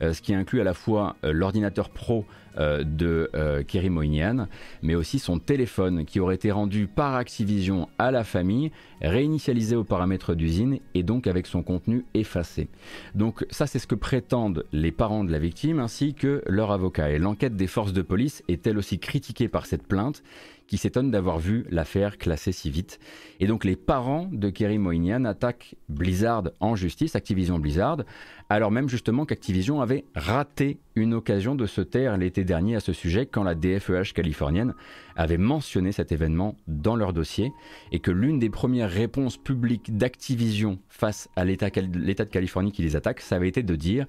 Euh, ce qui inclut à la fois euh, l'ordinateur pro euh, de Kerry Moynihan, mais aussi son téléphone qui aurait été rendu par Activision à la famille, réinitialisé aux paramètres d'usine et donc avec son contenu effacé. Donc ça c'est ce que prétendent les parents de la victime ainsi que leur avocat. Et l'enquête des forces de police est elle aussi critiquée par cette plainte qui s'étonne d'avoir vu l'affaire classée si vite. Et donc les parents de Kerry Moynihan attaquent Blizzard en justice, Activision Blizzard, alors même justement qu'Activision avait raté une occasion de se taire l'été dernier à ce sujet quand la DFEH californienne avait mentionné cet événement dans leur dossier et que l'une des premières réponses publiques d'Activision face à l'État de Californie qui les attaque, ça avait été de dire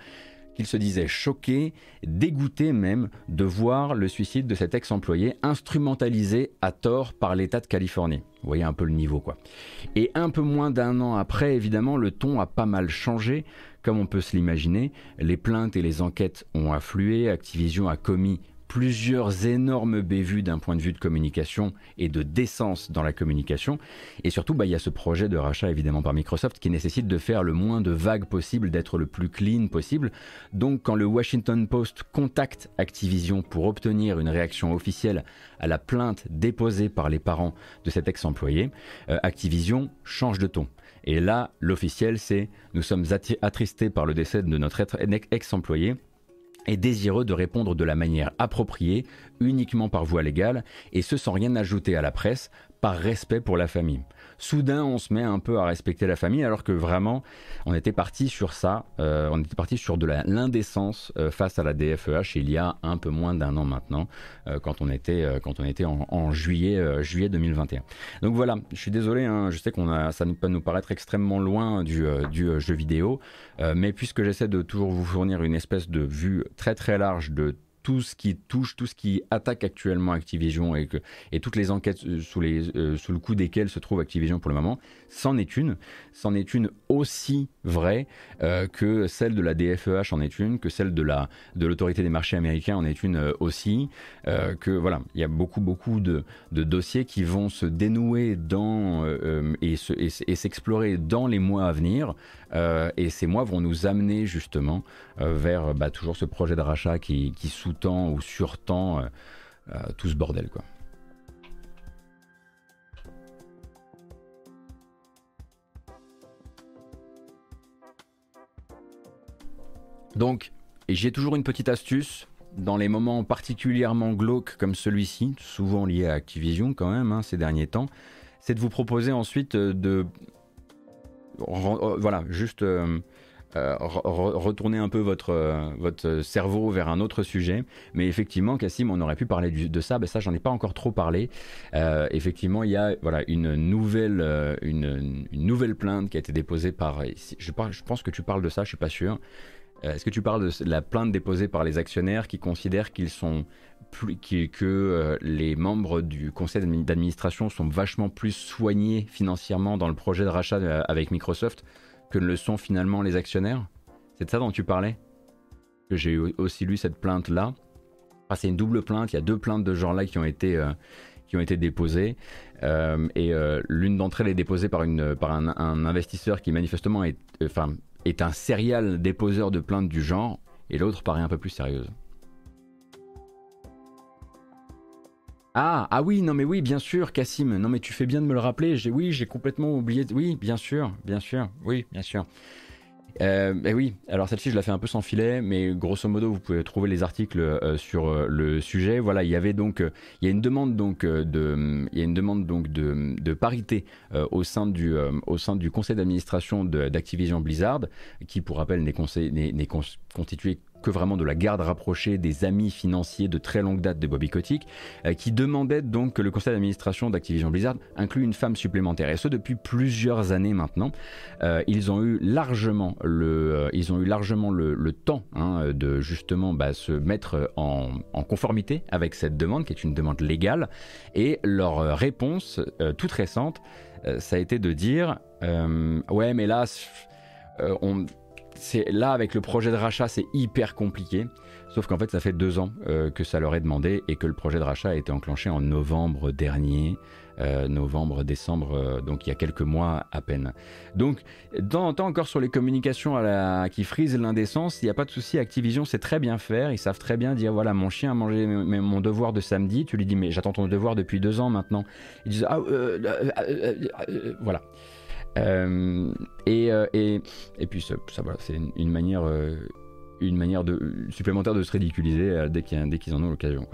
qu'il se disait choqué, dégoûté même de voir le suicide de cet ex-employé instrumentalisé à tort par l'État de Californie. Vous voyez un peu le niveau quoi. Et un peu moins d'un an après, évidemment, le ton a pas mal changé. Comme on peut se l'imaginer, les plaintes et les enquêtes ont afflué, Activision a commis plusieurs énormes bévues d'un point de vue de communication et de décence dans la communication. Et surtout, bah, il y a ce projet de rachat évidemment par Microsoft qui nécessite de faire le moins de vagues possible, d'être le plus clean possible. Donc quand le Washington Post contacte Activision pour obtenir une réaction officielle à la plainte déposée par les parents de cet ex-employé, euh, Activision change de ton. Et là, l'officiel, c'est nous sommes attristés par le décès de notre ex-employé est désireux de répondre de la manière appropriée, uniquement par voie légale, et ce sans rien ajouter à la presse, par respect pour la famille soudain on se met un peu à respecter la famille alors que vraiment on était parti sur ça, euh, on était parti sur de l'indécence euh, face à la DFEH il y a un peu moins d'un an maintenant euh, quand on était, quand on était en, juillet, juillet 2021. Donc voilà, je suis désolé, hein, je sais qu'on a, ça peut nous paraître extrêmement loin du, du jeu vidéo, mais puisque j'essaie de toujours vous fournir une espèce de vue très très large de tout ce qui touche, tout ce qui attaque actuellement Activision et, toutes les enquêtes euh, euh, sous le coup desquelles se trouve Activision pour le moment, c'en est une. C'en est une aussi vraie euh, que celle de la DFEH en est une, que celle de la de l'autorité des marchés américains en est une aussi. que voilà, il y a beaucoup beaucoup de, dossiers qui vont se dénouer dans et s'explorer dans les mois à venir. Et ces mois vont nous amener justement vers bah, toujours ce projet de rachat qui, qui sous temps ou sur-temps euh, euh, tout ce bordel quoi. Donc, j'ai toujours une petite astuce dans les moments particulièrement glauques comme celui-ci, souvent lié à Activision quand même hein, ces derniers temps, c'est de vous proposer ensuite euh, de, voilà, juste euh, retourner un peu votre, euh, votre cerveau vers un autre sujet. Mais effectivement, Cassim, on aurait pu parler de ça, mais ça, j'en ai pas encore trop parlé. Euh, effectivement, il y a voilà, une, nouvelle, une, nouvelle plainte qui a été déposée par. Je, je pense que tu parles de ça, je suis pas sûr. Est-ce que tu parles de la plainte déposée par les actionnaires qui considèrent qu'ils sont plus, que les membres du conseil d'administration sont vachement plus soignés financièrement dans le projet de rachat avec Microsoft que ne le sont finalement les actionnaires? C'est de ça dont tu parlais? J'ai aussi lu cette plainte-là. Ah, c'est une double plainte, il y a deux plaintes de ce genre-là qui ont été, euh, déposées. Euh, et euh, l'une d'entre elles est déposée par, une, un, investisseur qui manifestement est, est un serial déposeur de plaintes du genre, et l'autre paraît un peu plus sérieuse. Ah, ah oui, non mais oui, bien sûr, Cassim. Non mais tu fais bien de me le rappeler. Oui, j'ai complètement oublié. Oui, bien sûr, bien sûr. Oui, bien sûr. Euh, ben oui, alors celle-ci je la fais un peu sans filet, mais grosso modo vous pouvez trouver les articles euh, sur euh, le sujet. Voilà, il y avait donc, il y a une demande donc de, il y a une demande donc de, parité au sein du, au sein du conseil d'administration d'Activision Blizzard, qui pour rappel n'est constitué que vraiment de la garde rapprochée des amis financiers de très longue date de Bobby Kotick, euh, qui demandait donc que le conseil d'administration d'Activision Blizzard inclue une femme supplémentaire. Et ce depuis plusieurs années maintenant. Euh, ils ont eu largement le, euh, ils ont eu largement le, temps hein, de justement bah, se mettre en, conformité avec cette demande, qui est une demande légale. Et leur réponse toute récente, ça a été de dire ouais, mais là, on c'est là avec le projet de rachat, c'est hyper compliqué. Sauf qu'en fait, ça fait deux ans euh, que ça leur est demandé et que le projet de rachat a été enclenché en novembre dernier, euh, novembre, décembre, euh, donc il y a quelques mois à peine. Donc, dans temps encore sur les communications à la, qui frisent l'indécence, il n'y a pas de souci. Activision sait très bien faire. Ils savent très bien dire voilà, mon chien a mangé mon devoir de samedi. Tu lui dis mais j'attends ton devoir depuis deux ans maintenant. Ils disent ah voilà. Euh, euh, et, et, puis ça, voilà, c'est une, manière, euh, une manière de, supplémentaire de se ridiculiser dès qu'ils en ont l'occasion.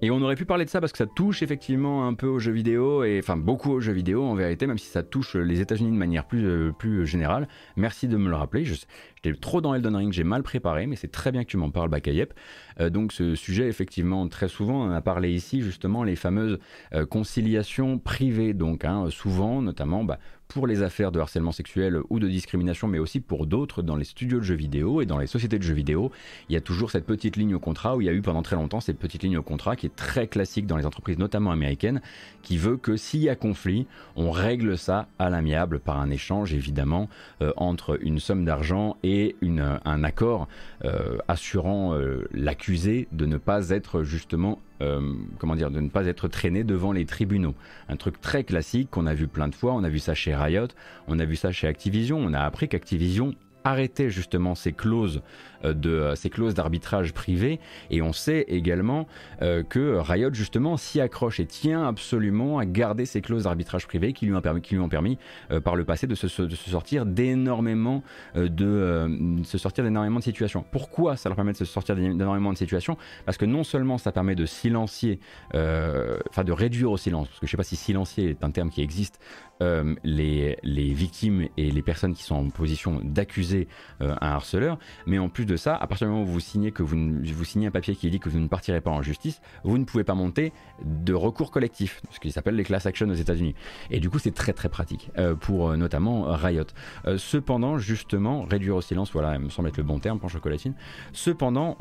Et on aurait pu parler de ça parce que ça touche effectivement un peu aux jeux vidéo, et enfin beaucoup aux jeux vidéo en vérité, même si ça touche les États-Unis de manière plus, plus générale. Merci de me le rappeler. J'étais trop dans Elden Ring, j'ai mal préparé, mais c'est très bien que tu m'en parles, Bakayep. Euh, donc ce sujet, effectivement, très souvent, on a parlé ici justement les fameuses euh, conciliations privées. Donc hein, souvent, notamment, bah, pour les affaires de harcèlement sexuel ou de discrimination, mais aussi pour d'autres dans les studios de jeux vidéo et dans les sociétés de jeux vidéo, il y a toujours cette petite ligne au contrat où il y a eu pendant très longtemps cette petite ligne au contrat qui est très classique dans les entreprises, notamment américaines, qui veut que s'il y a conflit, on règle ça à l'amiable par un échange évidemment euh, entre une somme d'argent et un accord euh, assurant euh, l'accusé de ne pas être justement euh, comment dire, de ne pas être traîné devant les tribunaux. Un truc très classique qu'on a vu plein de fois. On a vu ça chez Riot, on a vu ça chez Activision. On a appris qu'Activision arrêtait justement ces clauses euh, euh, ces clauses d'arbitrage privé et on sait également euh, que Riot justement s'y accroche et tient absolument à garder ces clauses d'arbitrage privé qui lui ont permis, par le passé de se, sortir d'énormément de situations. Pourquoi ça leur permet de se sortir d'énormément de situations? Parce que non seulement ça permet de silencier, enfin de réduire au silence, parce que je sais pas si silencier est un terme qui existe, les, les, victimes et les personnes qui sont en position d'accuser un harceleur, mais en plus de ça, à partir du moment où vous signez, que vous, vous signez un papier qui dit que vous ne partirez pas en justice, vous ne pouvez pas monter de recours collectif, ce qui s'appelle les class action aux États-Unis. Et du coup, c'est très très pratique euh, pour euh, notamment Riot. Euh, cependant, justement, réduire au silence, voilà, il me semble être le bon terme pour chocolatine. Cependant,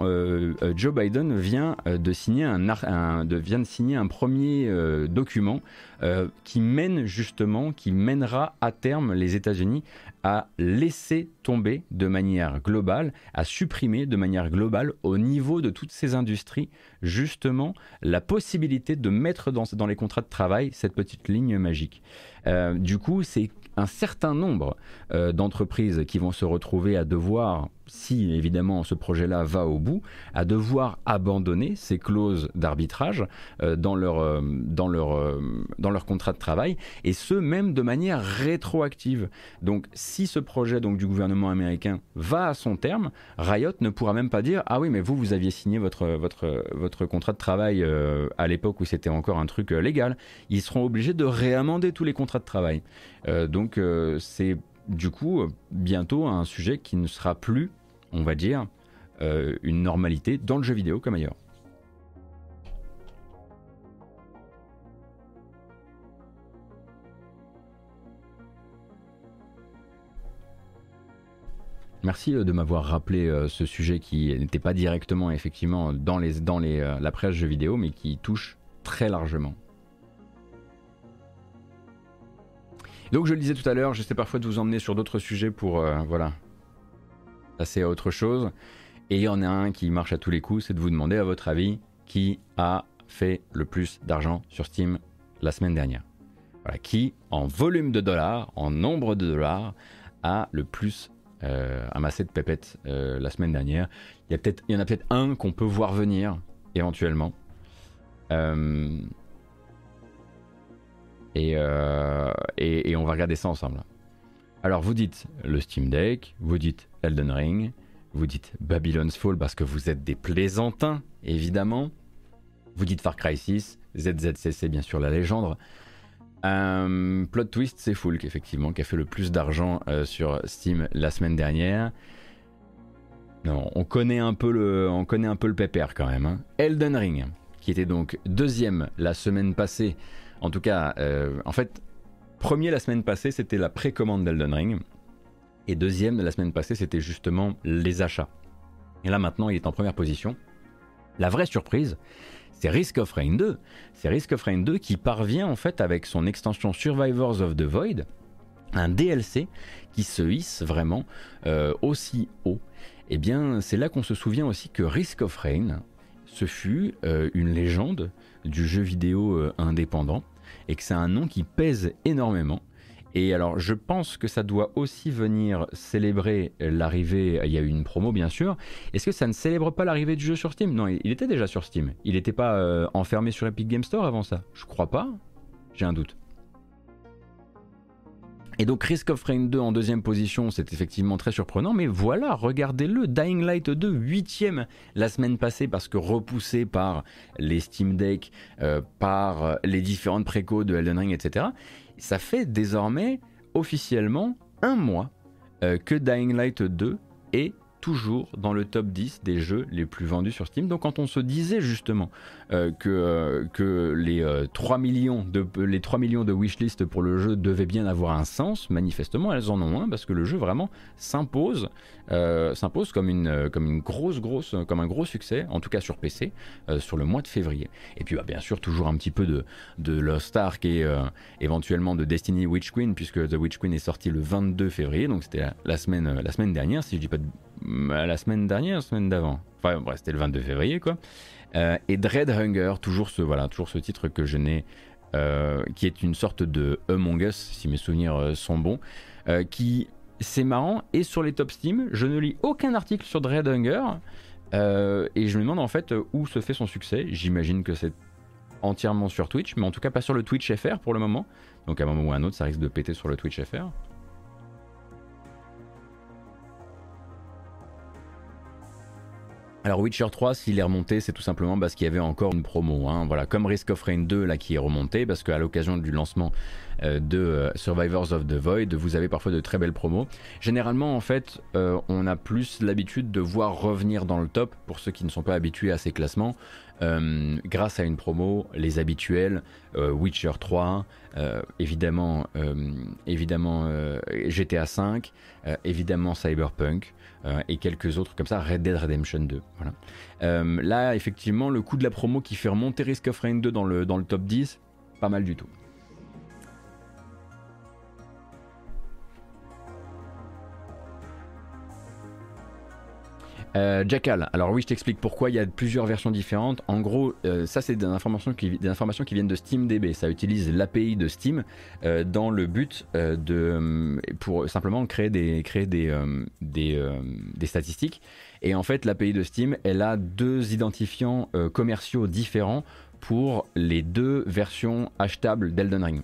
Joe Biden vient de signer un, de, vient de signer un premier document qui mène justement, qui mènera à terme les États-Unis à laisser tomber de manière globale, à supprimer de manière globale au niveau de toutes ces industries, justement, la possibilité de mettre dans, dans les contrats de travail cette petite ligne magique. Euh, du coup, c'est un certain nombre euh, d'entreprises qui vont se retrouver à devoir, si évidemment ce projet-là va au bout, à devoir abandonner ces clauses d'arbitrage euh, dans, leur, euh, dans, leur, dans leur contrat de travail, et ce même de manière rétroactive. Donc si ce projet donc, du gouvernement américain va à son terme, Riot ne pourra même pas dire Ah oui, mais vous, vous aviez signé votre, votre, votre contrat de travail à l'époque où c'était encore un truc légal. Ils seront obligés de réamender tous les contrats de travail. donc euh, c'est du coup bientôt un sujet qui ne sera plus, on va dire, euh, une normalité dans le jeu vidéo comme ailleurs. Merci euh, de m'avoir rappelé ce sujet qui n'était pas directement effectivement dans, la presse jeu vidéo, mais qui touche très largement. Donc je le disais tout à l'heure, j'essaie parfois de vous emmener sur d'autres sujets pour euh, voilà passer à autre chose. Et il y en a un qui marche à tous les coups, c'est de vous demander à votre avis qui a fait le plus d'argent sur Steam la semaine dernière. Voilà, qui en volume de dollars, en nombre de dollars, a le plus euh, amassé de pépettes euh, la semaine dernière. Il y, il y en a peut-être un qu'on peut voir venir éventuellement. Euh, et, on va regarder ça ensemble. Alors vous dites le Steam Deck, vous dites Elden Ring, vous dites Babylon's Fall parce que vous êtes des plaisantins, évidemment. Vous dites Far Cry 6, ZZCC bien sûr la légende. Euh, plot twist, c'est Fulk effectivement qui a fait le plus d'argent euh, sur Steam la semaine dernière. Non, on connaît un peu le, on connaît un peu le pépère quand même. Hein. Elden Ring, qui était donc deuxième la semaine passée en tout cas, euh, en fait, premier la semaine passée, c'était la précommande d'Elden Ring. Et deuxième de la semaine passée, c'était justement les achats. Et là maintenant, il est en première position. La vraie surprise, c'est Risk of Rain 2. C'est Risk of Rain 2 qui parvient en fait avec son extension Survivors of the Void, un DLC qui se hisse vraiment euh, aussi haut. Et eh bien, c'est là qu'on se souvient aussi que Risk of Rain, ce fut euh, une légende du jeu vidéo euh, indépendant et que c'est un nom qui pèse énormément. Et alors, je pense que ça doit aussi venir célébrer l'arrivée. Il y a eu une promo, bien sûr. Est-ce que ça ne célèbre pas l'arrivée du jeu sur Steam? Non, il était déjà sur Steam. Il n'était pas euh, enfermé sur Epic Game Store avant ça? Je crois pas. J'ai un doute. Et donc Risk of Rain 2 en deuxième position, c'est effectivement très surprenant, mais voilà, regardez-le, Dying Light 2 huitième la semaine passée parce que repoussé par les Steam Deck, euh, par les différentes précos de Elden Ring, etc. Ça fait désormais officiellement un mois euh, que Dying Light 2 est toujours dans le top 10 des jeux les plus vendus sur Steam. Donc quand on se disait justement euh, que, euh, que les, 3 euh, millions de, les 3 millions de wishlist pour le jeu devaient bien avoir un sens, manifestement elles en ont un parce que le jeu vraiment s'impose s'impose comme une, comme une grosse grosse comme un gros succès, en tout cas sur PC, sur le mois de février. Et puis bah, bien sûr toujours un petit peu de, de Lost Ark et éventuellement de Destiny Witch Queen puisque The Witch Queen est sorti le 22 février, donc c'était la, semaine, la semaine dernière si je dis pas de la semaine dernière, la semaine d'avant. Enfin, bref, c'était le 22 février, quoi. Euh, et Dread Hunger, toujours ce, voilà, toujours ce titre que je n'ai, euh, qui est une sorte de Among Us, si mes souvenirs euh, sont bons, qui, c'est marrant, est sur les top Steam. Je ne lis aucun article sur Dread Hunger, et je me demande en fait où se fait son succès. J'imagine que c'est entièrement sur Twitch, mais en tout cas pas sur le Twitch FR pour le moment. Donc à un moment ou à un autre, ça risque de péter sur le Twitch FR. Alors Witcher 3, s'il est remonté, c'est tout simplement parce qu'il y avait encore une promo. Hein. Voilà, comme Risk of Rain 2 là qui est remonté, parce qu'à l'occasion du lancement euh, de euh, Survivors of the Void, vous avez parfois de très belles promos. Généralement, en fait, euh, on a plus l'habitude de voir revenir dans le top pour ceux qui ne sont pas habitués à ces classements. grâce à une promo, les habituels, Witcher 3, évidemment, évidemment GTA 5, évidemment Cyberpunk, euh, et quelques autres comme ça, Red Dead Redemption 2. Voilà. Euh, là, effectivement, le coup de la promo qui fait remonter Risk of Rain 2 dans le, dans le top 10, pas mal du tout. Euh, Jackal, alors oui, je t'explique pourquoi il y a plusieurs versions différentes. En gros, euh, ça c'est des informations, qui, viennent de SteamDB. Ça utilise l'API de Steam euh, dans le but de pour simplement créer des, statistiques. Et en fait, l'API de Steam, elle a deux identifiants commerciaux différents pour les deux versions achetables d'Elden Ring.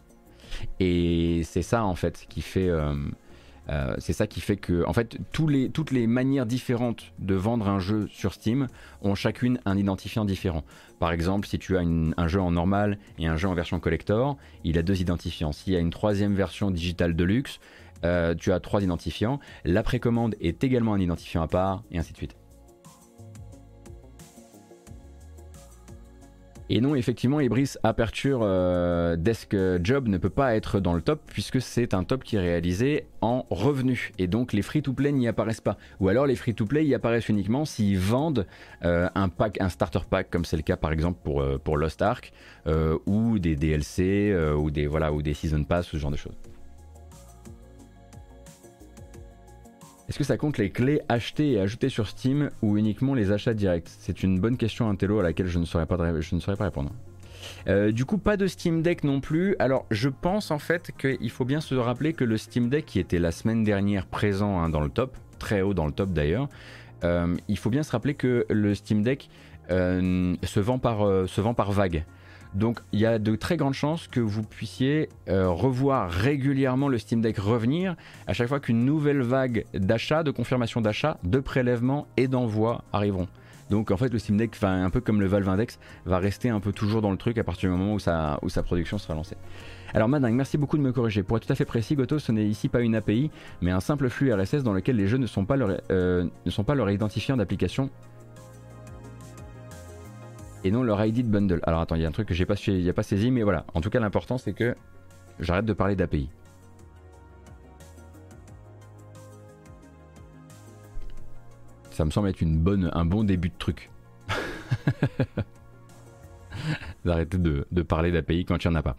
Et c'est ça en fait qui fait euh, c'est ça qui fait que, en fait, toutes les manières différentes de vendre un jeu sur Steam ont chacune un identifiant différent. Par exemple, si tu as un jeu en normal et un jeu en version collector, il a deux identifiants. S'il y a une troisième version digitale de luxe, euh, tu as trois identifiants. La précommande est également un identifiant à part, et ainsi de suite. Et non, effectivement, Ibris Aperture euh, Desk Job ne peut pas être dans le top puisque c'est un top qui est réalisé en revenus. Et donc les free-to-play n'y apparaissent pas. Ou alors les free-to-play y apparaissent uniquement s'ils vendent euh, un pack, un starter pack, comme c'est le cas par exemple pour, euh, Lost Ark, ou des DLC, ou, des, voilà, ou des Season Pass, ce genre de choses. Est-ce que ça compte les clés achetées et ajoutées sur Steam ou uniquement les achats directs? C'est une bonne question, Intello, à laquelle je ne saurais pas, répondre. Euh, du coup, pas de Steam Deck non plus. Alors, je pense en fait qu'il faut bien se rappeler que le Steam Deck, qui était la semaine dernière présent hein, dans le top, très haut dans le top d'ailleurs, euh, il faut bien se rappeler que le Steam Deck euh, se vend par vague. Donc il y a de très grandes chances que vous puissiez euh, revoir régulièrement le Steam Deck revenir à chaque fois qu'une nouvelle vague d'achat, de confirmation d'achat, de prélèvement et d'envoi arriveront. Donc en fait le Steam Deck, un peu comme le Valve Index, va rester un peu toujours dans le truc à partir du moment où sa, production sera lancée. Alors Madingue, merci beaucoup de me corriger. Pour être tout à fait précis, Goto, ce n'est ici pas une API, mais un simple flux RSS dans lequel les jeux ne sont pas leur, euh, ne sont pas leur identifiant d'application et non leur ID de bundle. Alors attends, il y a un truc que j'ai pas, pas saisi, mais voilà. En tout cas, l'important c'est que j'arrête de parler d'API. Ça me semble être une bonne, un bon début de truc. D'arrêter de, de, parler d'API quand il n'y en a pas.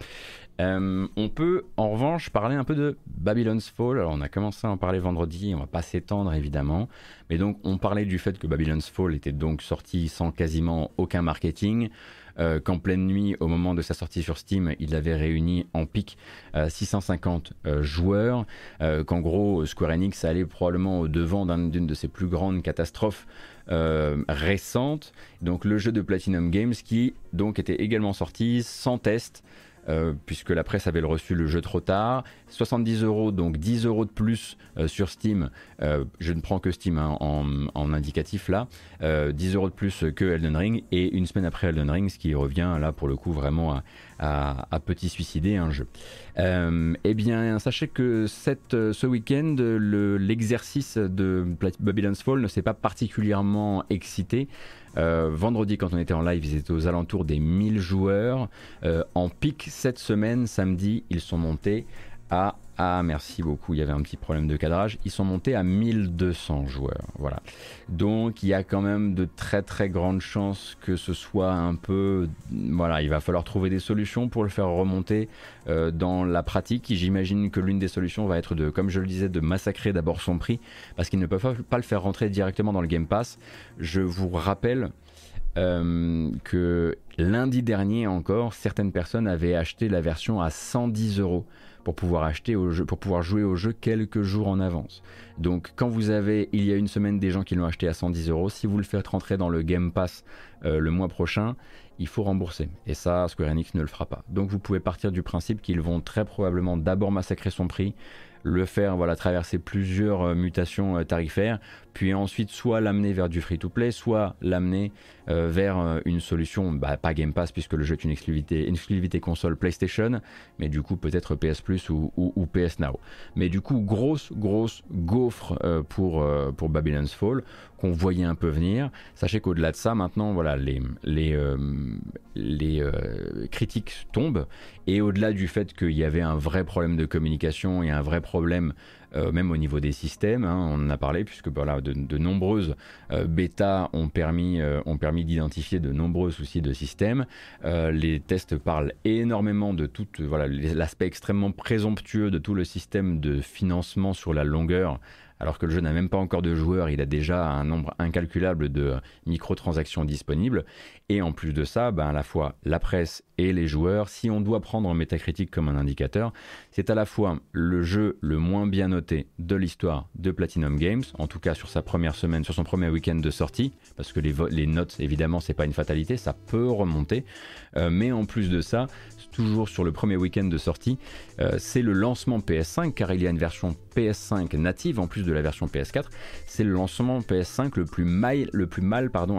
Euh, on peut en revanche parler un peu de Babylon's Fall. Alors on a commencé à en parler vendredi, on va pas s'étendre évidemment, mais donc on parlait du fait que Babylon's Fall était donc sorti sans quasiment aucun marketing, euh, qu'en pleine nuit, au moment de sa sortie sur Steam, il avait réuni en pic 650 euh, joueurs, qu'en gros Square Enix allait probablement au devant d'une de ses plus grandes catastrophes récentes. Donc le jeu de Platinum Games qui donc était également sorti sans test. Puisque la presse avait reçu le jeu trop tard. 70 euros, donc 10 euros de plus sur Steam. je ne prends que Steam hein, en, indicatif là. 10 euros de plus que Elden Ring et une semaine après Elden Ring, ce qui revient là pour le coup vraiment à, petit suicider un jeu. eh bien, sachez que cette, ce week-end, l'exercice de Babylon's Fall ne s'est pas particulièrement excité. Euh, vendredi, quand on était en live, ils étaient aux alentours des 1000 joueurs. Euh, en pic cette semaine, samedi, ils sont montés à ah merci beaucoup, il y avait un petit problème de cadrage. Ils sont montés à 1200 joueurs. Voilà. Donc il y a quand même de très très grandes chances que ce soit un peu... Voilà, il va falloir trouver des solutions pour le faire remonter euh, dans la pratique. J'imagine que l'une des solutions va être de, comme je le disais, de massacrer d'abord son prix, parce qu'ils ne peuvent pas le faire rentrer directement dans le Game Pass. Je vous rappelle euh, que lundi dernier encore, certaines personnes avaient acheté la version à 110 euros pour pouvoir acheter pour pouvoir jouer au jeu quelques jours en avance. Donc quand vous avez il y a une semaine des gens qui l'ont acheté à 110 euros, si vous le faites rentrer dans le Game Pass euh, le mois prochain, il faut rembourser. Et ça, Square Enix ne le fera pas. Donc vous pouvez partir du principe qu'ils vont très probablement d'abord massacrer son prix, le faire voilà traverser plusieurs euh, mutations euh, tarifaires, puis ensuite soit l'amener vers du free-to-play, soit l'amener euh, vers une solution, bah, pas Game Pass puisque le jeu est une exclusivité, console PlayStation, mais du coup peut-être PS Plus ou, PS Now. Mais du coup grosse grosse gaufre pour pour Babylon's Fall qu'on voyait un peu venir. Sachez qu'au-delà de ça, maintenant voilà les les les critiques tombent et au-delà du fait qu'il y avait un vrai problème de communication et un vrai problème euh, même au niveau des systèmes, hein, on en a parlé, puisque voilà, de, nombreuses euh, bêtas ont permis, euh, ont permis d'identifier de nombreux soucis de système. les tests parlent énormément de tout voilà, l'aspect extrêmement présomptueux de tout le système de financement sur la longueur alors que le jeu n'a même pas encore de joueurs, il a déjà un nombre incalculable de microtransactions disponibles. Et en plus de ça, ben, à la fois la presse et les joueurs, si on doit prendre Metacritic comme un indicateur, c'est à la fois le jeu le moins bien noté de l'histoire de Platinum Games, en tout cas sur sa première semaine, sur son premier week-end de sortie, parce que les, les notes, évidemment, c'est pas une fatalité, ça peut remonter. Euh, mais en plus de ça, toujours sur le premier week-end de sortie, euh, c'est le lancement PS5, car il y a une version PS5 native en plus de la version PS4. C'est le lancement PS5 le plus mal,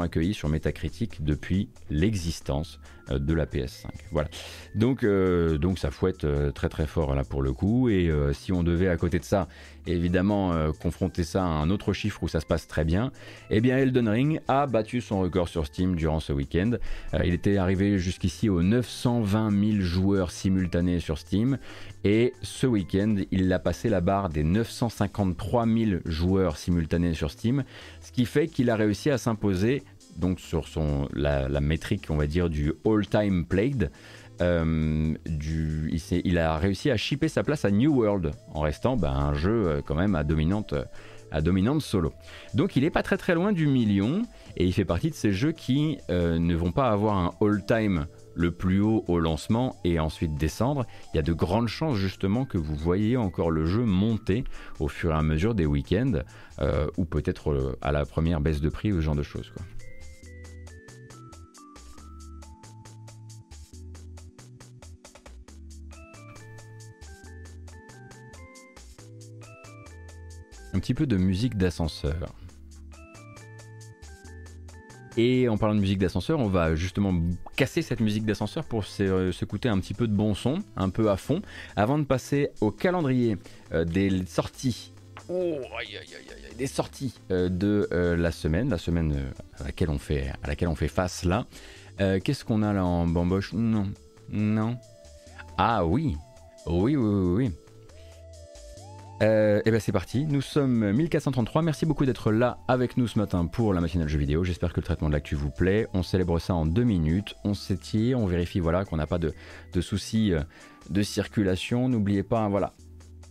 accueilli sur Metacritic depuis l'existence de la PS5. Voilà. Donc, euh, donc ça fouette euh, très très fort là pour le coup. Et si on devait à côté de ça, évidemment, confronter ça à un autre chiffre où ça se passe très bien, eh bien Elden Ring a battu son record sur Steam durant ce week-end. il était arrivé jusqu'ici aux 920 000 joueurs simultanés sur Steam. Et ce week-end, il a passé la barre des 953 000 joueurs simultanés sur Steam, ce qui fait qu'il a réussi à s'imposer donc sur son, la, métrique, on va dire, du all-time played. Euh, du, il, a réussi à shipper sa place à New World en restant ben, un jeu euh, quand même à dominante, à dominante solo. Donc il n'est pas très très loin du million et il fait partie de ces jeux qui euh, ne vont pas avoir un all-time le plus haut au lancement et ensuite descendre. Il y a de grandes chances justement que vous voyez encore le jeu monter au fur et à mesure des week-ends ou peut-être à la première baisse de prix ou ce genre de choses. Un petit peu de musique d'ascenseur. Et en parlant de musique d'ascenseur, on va justement casser cette musique d'ascenseur pour euh, s'écouter un petit peu de bon son, un peu à fond, avant de passer au calendrier euh, des sorties. Oh, des sorties euh, de la semaine, la semaine à, laquelle on fait, à laquelle on fait face là. Qu'est-ce qu'on a là en bamboche? Non, non. Ah oui, oui, oui, oui. oui. Euh, et eh bien c'est parti, nous sommes 1433, merci beaucoup d'être là avec nous ce matin pour la matinale jeu vidéo, j'espère que le traitement de l'actu vous plaît, on célèbre ça en deux minutes, on s'étire, on vérifie voilà qu'on n'a pas de, soucis euh, de circulation, n'oubliez pas, voilà,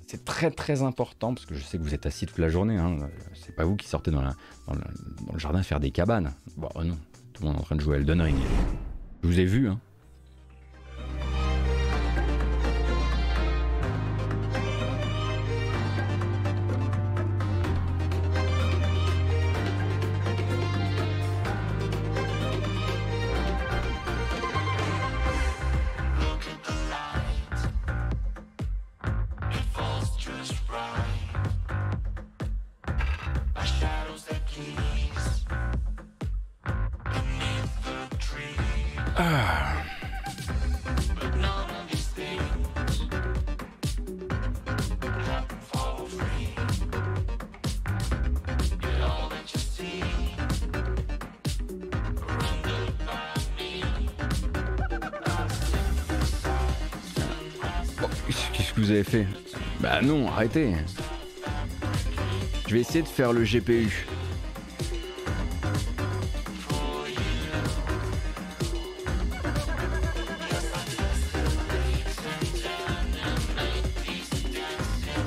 c'est très très important parce que je sais que vous êtes assis toute la journée, hein, c'est pas vous qui sortez dans, le, jardin faire des cabanes, bon non, tout le monde est en train de jouer à Elden Ring, je vous ai vu hein. Arrêtez. Je vais essayer de faire le GPU.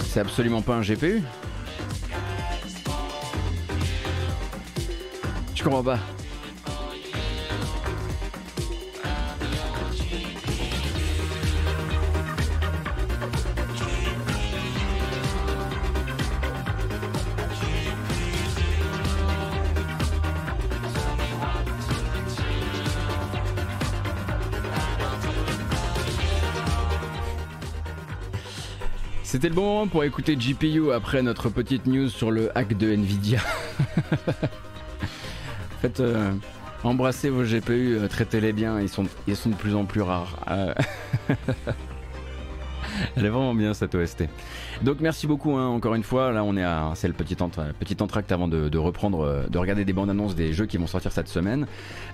C'est absolument pas un GPU Je comprends pas? C'était le bon moment pour écouter GPU après notre petite news sur le hack de Nvidia. Faites euh, embrasser vos GPU, euh, traitez-les bien, ils sont, ils sont de plus en plus rares. Euh, elle est vraiment bien cette OST. Donc merci beaucoup hein, encore une fois. Là on est à c'est le petit, petit entracte avant de, reprendre, de regarder des bandes annonces des jeux qui vont sortir cette semaine.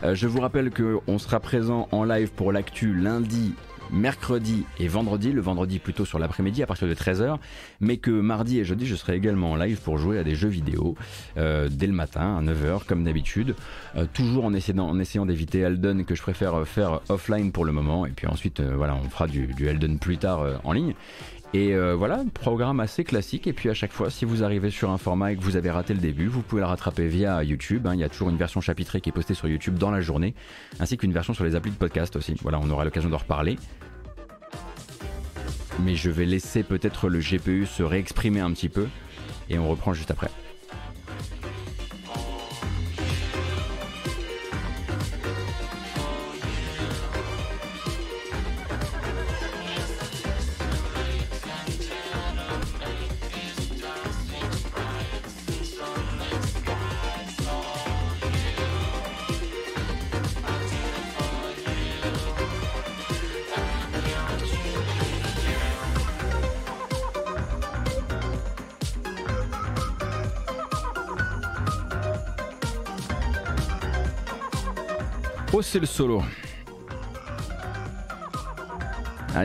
je vous rappelle qu'on sera présent en live pour l'actu lundi mercredi et vendredi, le vendredi plutôt sur l'après-midi à partir de 13h, mais que mardi et jeudi je serai également en live pour jouer à des jeux vidéo euh, dès le matin à 9h comme d'habitude, euh, toujours en essayant, d'éviter Elden que je préfère faire offline pour le moment, et puis ensuite euh, voilà on fera du, du plus tard en ligne. Et voilà, programme assez classique. Et puis à chaque fois, si vous arrivez sur un format et que vous avez raté le début, vous pouvez le rattraper via YouTube. Hein. Il y a toujours une version chapitrée qui est postée sur YouTube dans la journée, ainsi qu'une version sur les applis de podcast aussi. Voilà, on aura l'occasion d'en reparler mais je vais laisser peut-être le GPU se réexprimer un petit peu et on reprend juste après.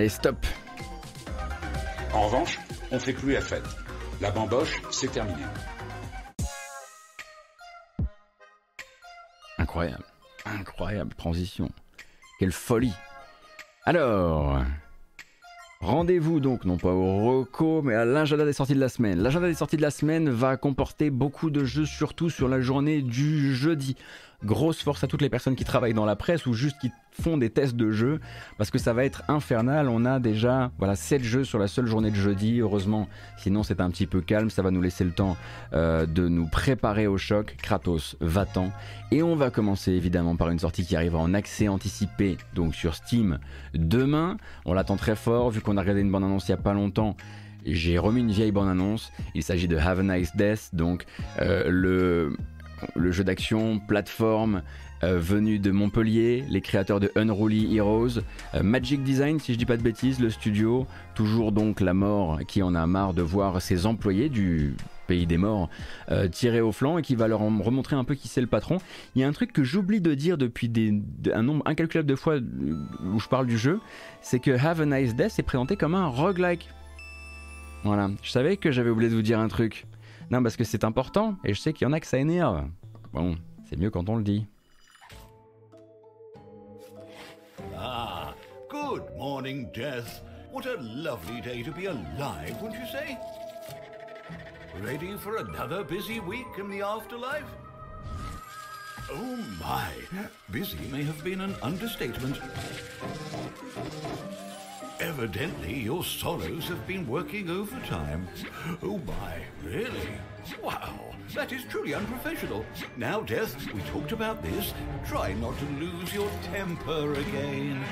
Allez, stop. En revanche, on fait plus la fête. La bamboche, c'est terminé. Incroyable. Incroyable transition. Quelle folie. Alors, Rendez-vous donc, non pas au reco, mais à l'agenda des sorties de la semaine. L'agenda des sorties de la semaine va comporter beaucoup de jeux, surtout sur la journée du jeudi. Grosse force à toutes les personnes qui travaillent dans la presse ou juste qui font des tests de jeux parce que ça va être infernal. On a déjà voilà 7 jeux sur la seule journée de jeudi. Heureusement, sinon c'est un petit peu calme. Ça va nous laisser le temps euh, de nous préparer au choc. Kratos, va-t'en. Et on va commencer évidemment par une sortie qui arrivera en accès anticipé donc sur Steam demain. On l'attend très fort vu qu'on a regardé une bande annonce il y a pas longtemps j'ai remis une vieille bande annonce. Il s'agit de Have a Nice Death, donc euh, le le jeu d'action, plateforme, euh, venu de Montpellier, les créateurs de Unruly Heroes, euh, Magic Design si je dis pas de bêtises, le studio, toujours donc la mort qui en a marre de voir ses employés du pays des morts euh, tirés au flanc et qui va leur remontrer un peu qui c'est le patron. Il y a un truc que j'oublie de dire depuis un nombre incalculable de fois où je parle du jeu, c'est que Have a Nice Death est présenté comme un roguelike. Voilà, je savais que j'avais oublié de vous dire un truc. Non, parce que c'est important et je sais qu'il y en a que ça énerve. Bon, c'est mieux quand on le dit. Ah, good morning, Death. What a lovely day to be alive, wouldn't you say? Ready for another busy week in the afterlife? Oh my, busy may have been an understatement. Evidently, your sorrows have been working overtime. Oh my, really? Wow, that is truly unprofessional. Now, Death, we talked about this. Try not to lose your temper again.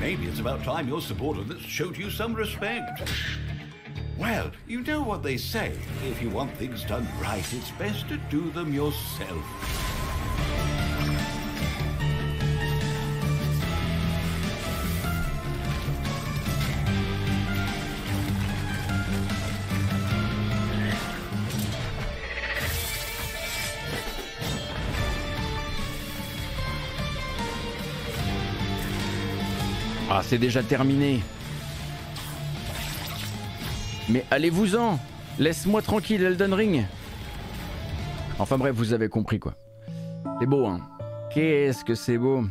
Maybe it's about time your subordinates showed you some respect. Well, you know what they say. If you want things done right, it's best to do them yourself. Ah, c'est déjà terminé. Mais allez-vous-en Laisse-moi tranquille, Elden Ring Enfin bref, vous avez compris quoi. C'est beau, hein Qu'est-ce que c'est beau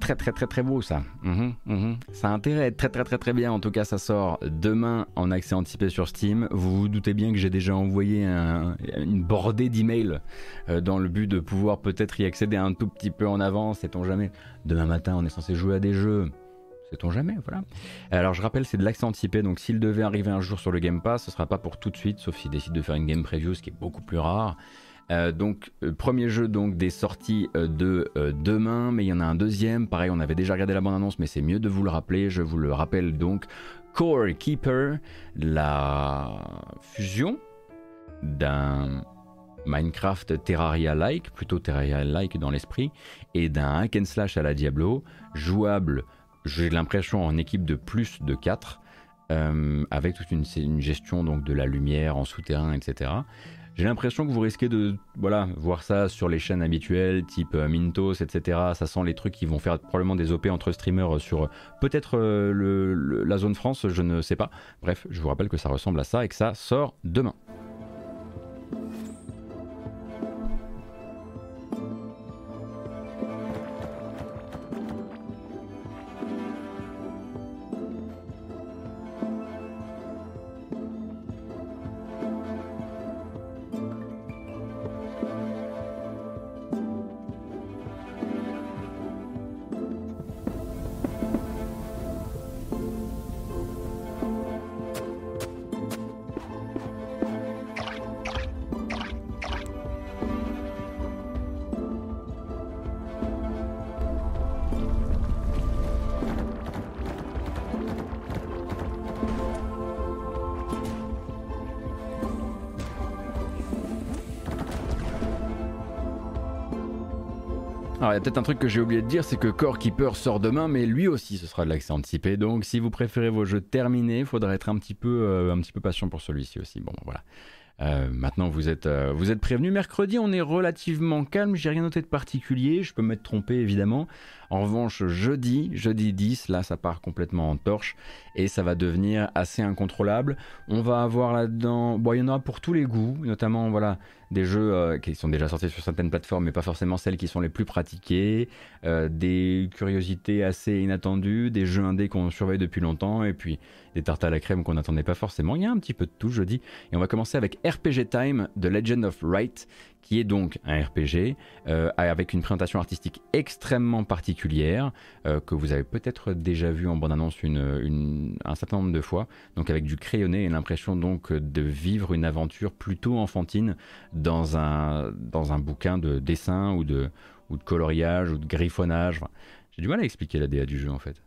Très très très très beau ça. Mhm, mhm. Ça a très très très très bien. En tout cas, ça sort demain en accès anticipé sur Steam. Vous vous doutez bien que j'ai déjà envoyé une bordée d'emails euh, dans le but de pouvoir peut-être y accéder un tout petit peu en avance. Sait-on jamais Demain matin, on est censé jouer à des jeux. Sait-on jamais, voilà. Alors je rappelle, c'est de l'accès anticipé, donc s'il devait arriver un jour sur le Game Pass, ce sera pas pour tout de suite, sauf s'il décide de faire une game preview, ce qui est beaucoup plus rare. Euh, donc euh, premier jeu donc des sorties euh, de demain, mais il y en a un deuxième. Pareil, on avait déjà regardé la bande annonce, mais c'est mieux de vous le rappeler. Je vous le rappelle donc, Core Keeper, la fusion d'un Minecraft Terraria-like, plutôt Terraria-like dans l'esprit, et d'un hack and slash à la Diablo, jouable, j'ai l'impression en équipe de plus de 4, avec toute une, gestion donc de la lumière en souterrain, etc. J'ai l'impression que vous risquez de voilà, voir ça sur les chaînes habituelles, type euh, Mintos, etc. Ça sent les trucs qui vont faire probablement des OP entre streamers sur euh, peut-être euh, la zone France, je ne sais pas. Bref, je vous rappelle que ça ressemble à ça et que ça sort demain. Y a peut-être un truc que j'ai oublié de dire, c'est que Core Keeper sort demain, mais lui aussi ce sera de l'accès anticipé. Donc si vous préférez vos jeux terminés, il faudra être un petit peu, euh, un petit peu patient pour celui-ci aussi. Bon, voilà. Euh, maintenant, vous êtes, euh, vous êtes prévenus. Mercredi, on est relativement calme. J'ai rien noté de particulier. Je peux m'être trompé, évidemment. En revanche, jeudi, jeudi 10, là, ça part complètement en torche et ça va devenir assez incontrôlable. On va avoir là-dedans, bon, il y en aura pour tous les goûts, notamment, voilà, des jeux euh, qui sont déjà sortis sur certaines plateformes, mais pas forcément celles qui sont les plus pratiquées, euh, des curiosités assez inattendues, des jeux indés qu'on surveille depuis longtemps, et puis des tartes à la crème qu'on n'attendait pas forcément. Il y a un petit peu de tout jeudi. Et on va commencer avec RPG Time de Legend of Wright, qui est donc un RPG euh, avec une présentation artistique extrêmement particulière, que vous avez peut-être déjà vu en bande-annonce un certain nombre de fois, donc avec du crayonné et l'impression donc de vivre une aventure plutôt enfantine dans un, dans un bouquin de dessin ou de, ou de coloriage ou de griffonnage. J'ai du mal à expliquer la DA du jeu en fait.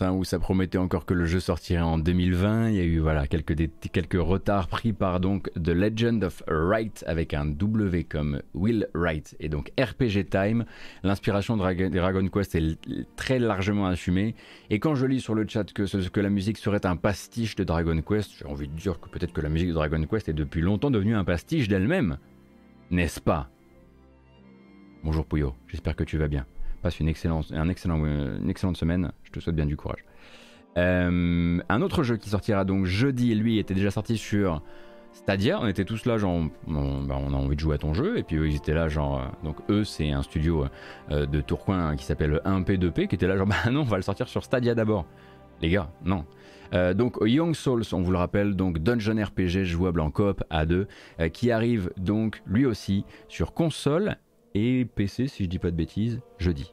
Hein, où ça promettait encore que le jeu sortirait en 2020. Il y a eu voilà, quelques, quelques retards pris par donc The Legend of Wright avec un W comme Will Wright et donc RPG Time. L'inspiration de Dragon Quest est très largement assumée. Et quand je lis sur le chat que, que la musique serait un pastiche de Dragon Quest, j'ai envie de dire que peut-être que la musique de Dragon Quest est depuis longtemps devenue un pastiche d'elle-même. N'est-ce pas? Bonjour Pouillot, j'espère que tu vas bien une excellente, un excellent, euh, une excellente semaine. Je te souhaite bien du courage. Euh, un autre jeu qui sortira donc jeudi, lui était déjà sorti sur Stadia, on était tous là, genre, on, bah, on a envie de jouer à ton jeu, et puis eux, ils étaient là, genre, euh, donc eux, c'est un studio de Tourcoing qui s'appelle 1P2P, qui était là, genre, bah non, on va le sortir sur Stadia d'abord. Les gars, non. Donc Young Souls, on vous le rappelle, donc Dungeon RPG jouable en coop à deux, qui arrive donc lui aussi sur console et PC, si je dis pas de bêtises, jeudi.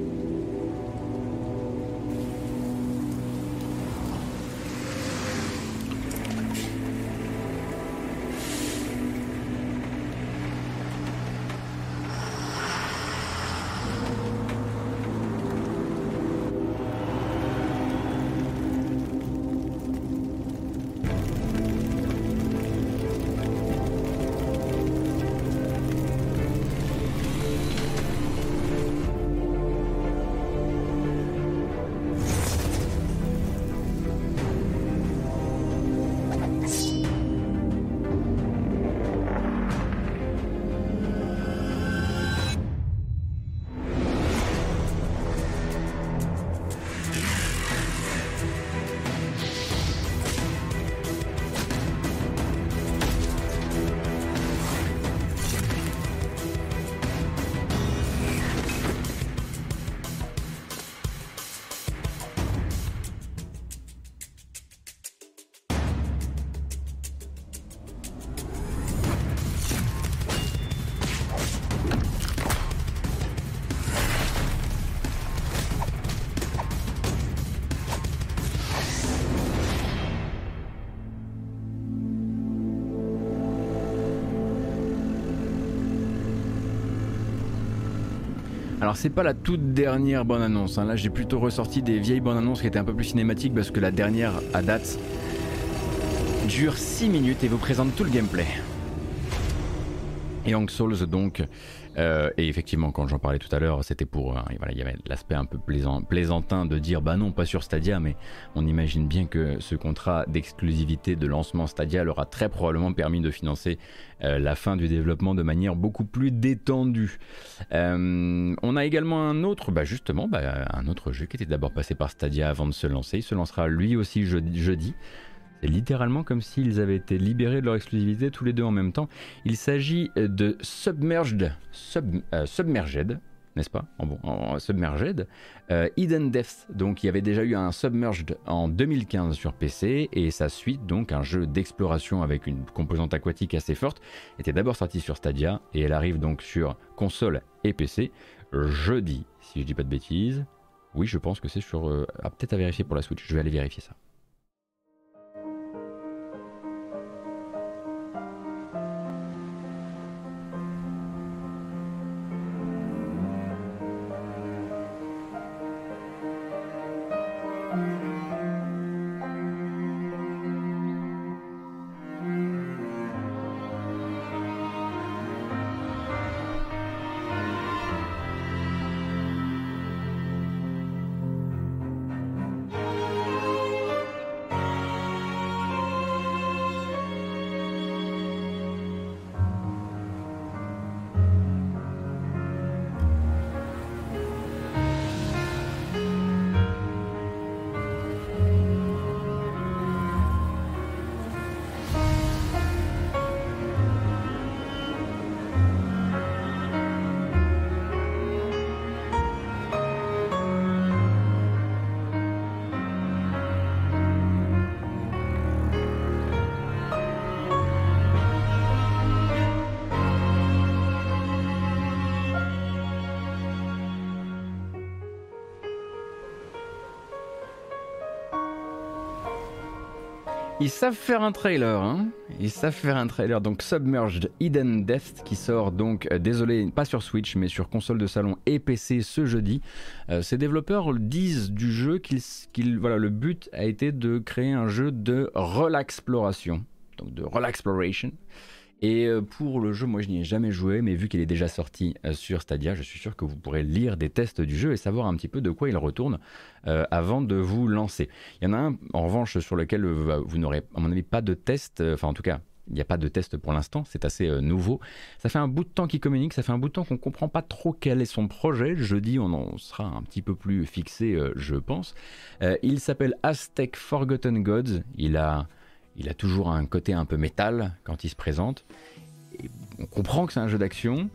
Alors c'est pas la toute dernière bonne annonce, hein. là j'ai plutôt ressorti des vieilles bonnes annonces qui étaient un peu plus cinématiques parce que la dernière à date dure 6 minutes et vous présente tout le gameplay. Young Souls donc euh, et effectivement, quand j'en parlais tout à l'heure, c'était pour. Euh, voilà, il y avait l'aspect un peu plaisant, plaisantin de dire bah non, pas sur Stadia, mais on imagine bien que ce contrat d'exclusivité de lancement Stadia leur a très probablement permis de financer euh, la fin du développement de manière beaucoup plus détendue. on a également un autre, bah justement, bah, un autre jeu qui était d'abord passé par Stadia avant de se lancer. Il se lancera lui aussi jeudi. C'est littéralement comme s'ils avaient été libérés de leur exclusivité tous les deux en même temps. Il s'agit de Submerged, euh, Submerged, n'est-ce pas? En, bon, en, Submerged, euh, Hidden Depths. Donc il y avait déjà eu un Submerged en 2015 sur PC et sa suite, donc un jeu d'exploration avec une composante aquatique assez forte, était d'abord sorti sur Stadia et elle arrive donc sur console et PC jeudi, si je dis pas de bêtises. Oui, je pense que c'est sur. Euh, ah, peut-être à vérifier pour la Switch. Je vais aller vérifier ça. Savent faire un trailer, hein Ils savent faire un trailer. Donc Submerged Hidden Death qui sort donc, euh, désolé, pas sur Switch, mais sur console de salon et PC ce jeudi. Euh, ces développeurs disent du jeu qu'ils, voilà, le but a été de créer un jeu de relaxploration, donc de relaxploration. Et euh, pour le jeu, moi je n'y ai jamais joué, mais vu qu'il est déjà sorti euh, sur Stadia, je suis sûr que vous pourrez lire des tests du jeu et savoir un petit peu de quoi il retourne euh, avant de vous lancer. Il y en a un, en revanche, sur lequel vous n'aurez, à mon avis, pas de test, enfin en tout cas, il n'y a pas de test pour l'instant, c'est assez nouveau. Ça fait un bout de temps qu'il communique, ça fait un bout de temps qu'on ne comprend pas trop quel est son projet. Jeudi, on en sera un petit peu plus fixé, je pense. Il s'appelle Aztec Forgotten Gods. Il a, il a toujours un côté un peu métal quand il se présente. on comprend que c'est un jeu d'action.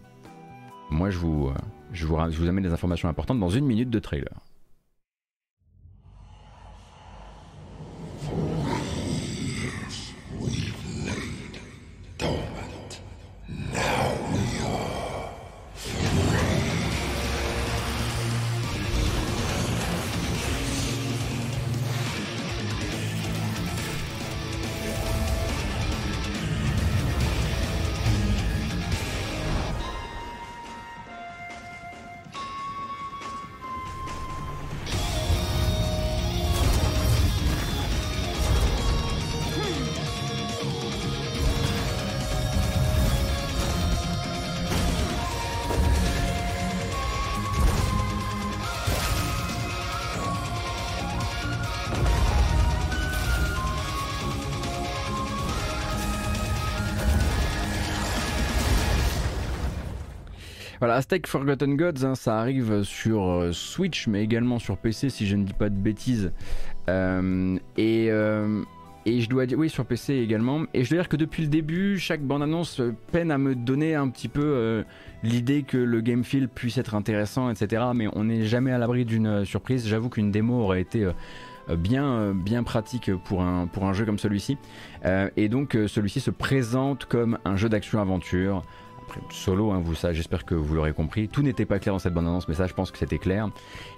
Moi, je vous, je, vous, je vous amène des informations importantes dans une minute de trailer. Voilà, Aztec Forgotten Gods, hein, ça arrive sur euh, Switch, mais également sur PC, si je ne dis pas de bêtises. Euh, et, euh, et je dois dire, oui, sur PC également. Et je dois dire que depuis le début, chaque bande-annonce peine à me donner un petit peu l'idée que le game feel puisse être intéressant, etc. Mais on n'est jamais à l'abri d'une surprise. J'avoue qu'une démo aurait été bien, bien pratique pour un, pour un jeu comme celui-ci. et donc celui-ci se présente comme un jeu d'action-aventure solo, hein, vous ça, j'espère que vous l'aurez compris. Tout n'était pas clair dans cette bande-annonce, mais ça, je pense que c'était clair.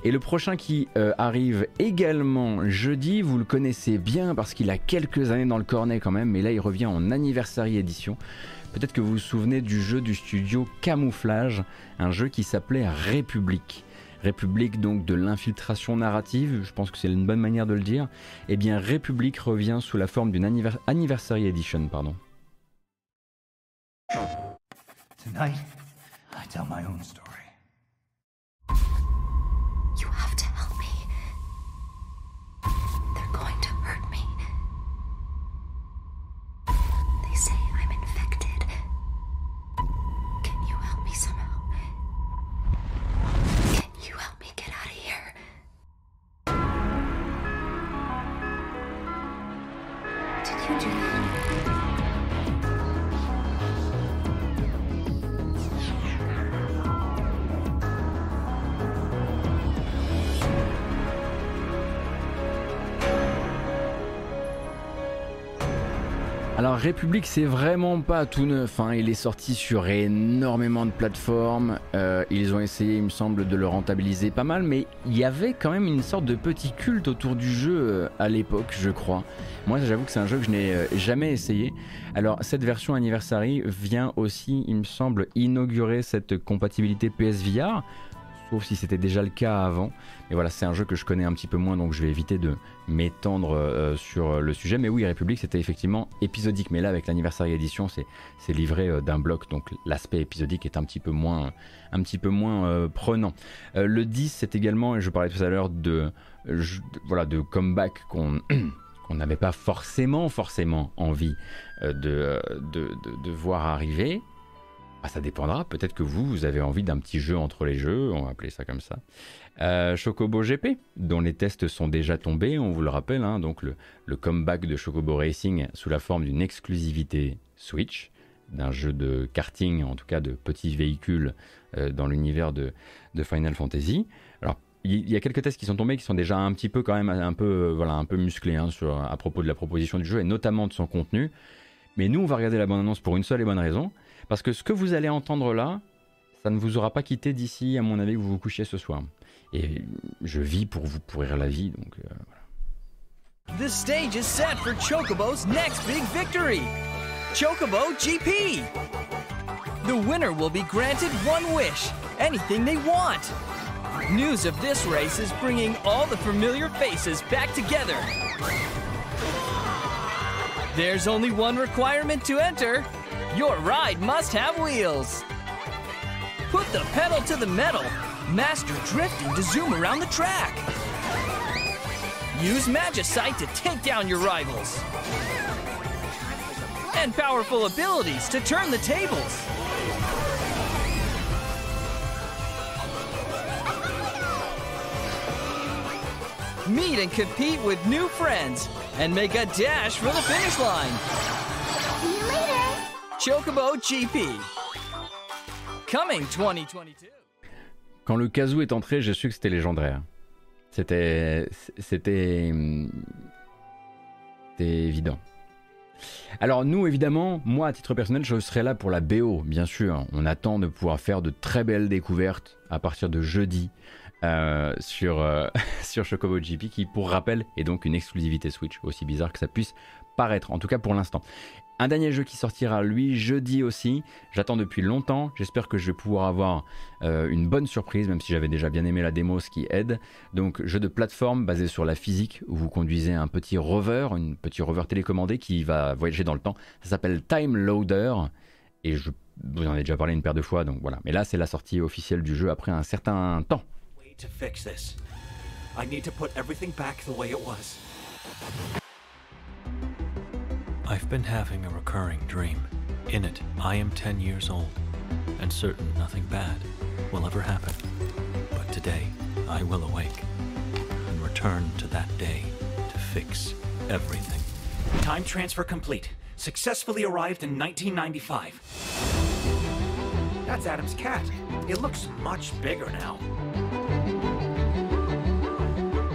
Et le prochain qui euh, arrive également jeudi, vous le connaissez bien parce qu'il a quelques années dans le cornet quand même, mais là, il revient en anniversary édition. Peut-être que vous vous souvenez du jeu du studio Camouflage, un jeu qui s'appelait République. République donc de l'infiltration narrative, je pense que c'est une bonne manière de le dire. Eh bien, République revient sous la forme d'une anniversary edition, pardon. Tonight, I tell my own story. You have to République c'est vraiment pas tout neuf, hein. il est sorti sur énormément de plateformes, euh, ils ont essayé il me semble de le rentabiliser pas mal, mais il y avait quand même une sorte de petit culte autour du jeu euh, à l'époque je crois. Moi j'avoue que c'est un jeu que je n'ai euh, jamais essayé. Alors cette version Anniversary vient aussi il me semble inaugurer cette compatibilité PSVR sauf si c'était déjà le cas avant. Mais voilà, c'est un jeu que je connais un petit peu moins, donc je vais éviter de m'étendre euh, sur le sujet. Mais oui, République, c'était effectivement épisodique. Mais là, avec l'anniversaire édition, c'est livré euh, d'un bloc, donc l'aspect épisodique est un petit peu moins, un petit peu moins euh, prenant. le 10, c'est également, et je parlais tout à l'heure de, voilà, de comeback qu'on... qu'on n'avait pas forcément, forcément envie de, de, de voir arriver, ah, ça dépendra. Peut-être que vous, vous avez envie d'un petit jeu entre les jeux, on va appeler ça comme ça. Euh, Chocobo GP, dont les tests sont déjà tombés, on vous le rappelle, hein, donc le, comeback de Chocobo Racing sous la forme d'une exclusivité Switch, d'un jeu de karting, en tout cas de petits véhicules euh, dans l'univers de, Final Fantasy. Alors, il y, a quelques tests qui sont tombés qui sont déjà un petit peu quand même un peu, voilà, un peu musclés hein, à propos de la proposition du jeu et notamment de son contenu. Mais nous, on va regarder la bande-annonce pour une seule et bonne raison, parce que ce que vous allez entendre là, ça ne vous aura pas quitté d'ici, à mon avis, que vous vous couchiez ce soir. Et je vis pour vous pourrir la vie, donc euh, voilà. The stage is set for Chocobo's next big victory. Chocobo GP. The winner will be granted one wish, anything they want. News of this race is bringing all the familiar faces back together. There's only one requirement to enter. Your ride must have wheels. Put the pedal to the metal. Master drifting to zoom around the track. Use Magicite to take down your rivals. and powerful abilities to turn the tables. Meet and compete with new friends and make a dash for the finish line. Chocobo GP. Coming 2022. Quand le casou est entré, j'ai su que c'était légendaire. C'était. C'était. C'était évident. Alors nous, évidemment, moi à titre personnel, je serai là pour la BO, bien sûr. On attend de pouvoir faire de très belles découvertes à partir de jeudi euh, sur, euh, sur Chocobo GP, qui pour rappel est donc une exclusivité Switch, aussi bizarre que ça puisse paraître, en tout cas pour l'instant. Un dernier jeu qui sortira lui jeudi aussi. J'attends depuis longtemps. J'espère que je vais pouvoir avoir euh, une bonne surprise, même si j'avais déjà bien aimé la démo, ce qui aide. Donc jeu de plateforme basé sur la physique où vous conduisez un petit rover, un petit rover télécommandé qui va voyager dans le temps. Ça s'appelle Time Loader et je vous en ai déjà parlé une paire de fois, donc voilà. Mais là, c'est la sortie officielle du jeu après un certain temps. I need to put everything back the way it was. I've been having a recurring dream. In it, I am 10 years old, and certain nothing bad will ever happen. But today, I will awake and return to that day to fix everything. Time transfer complete. Successfully arrived in 1995. That's Adam's cat. It looks much bigger now.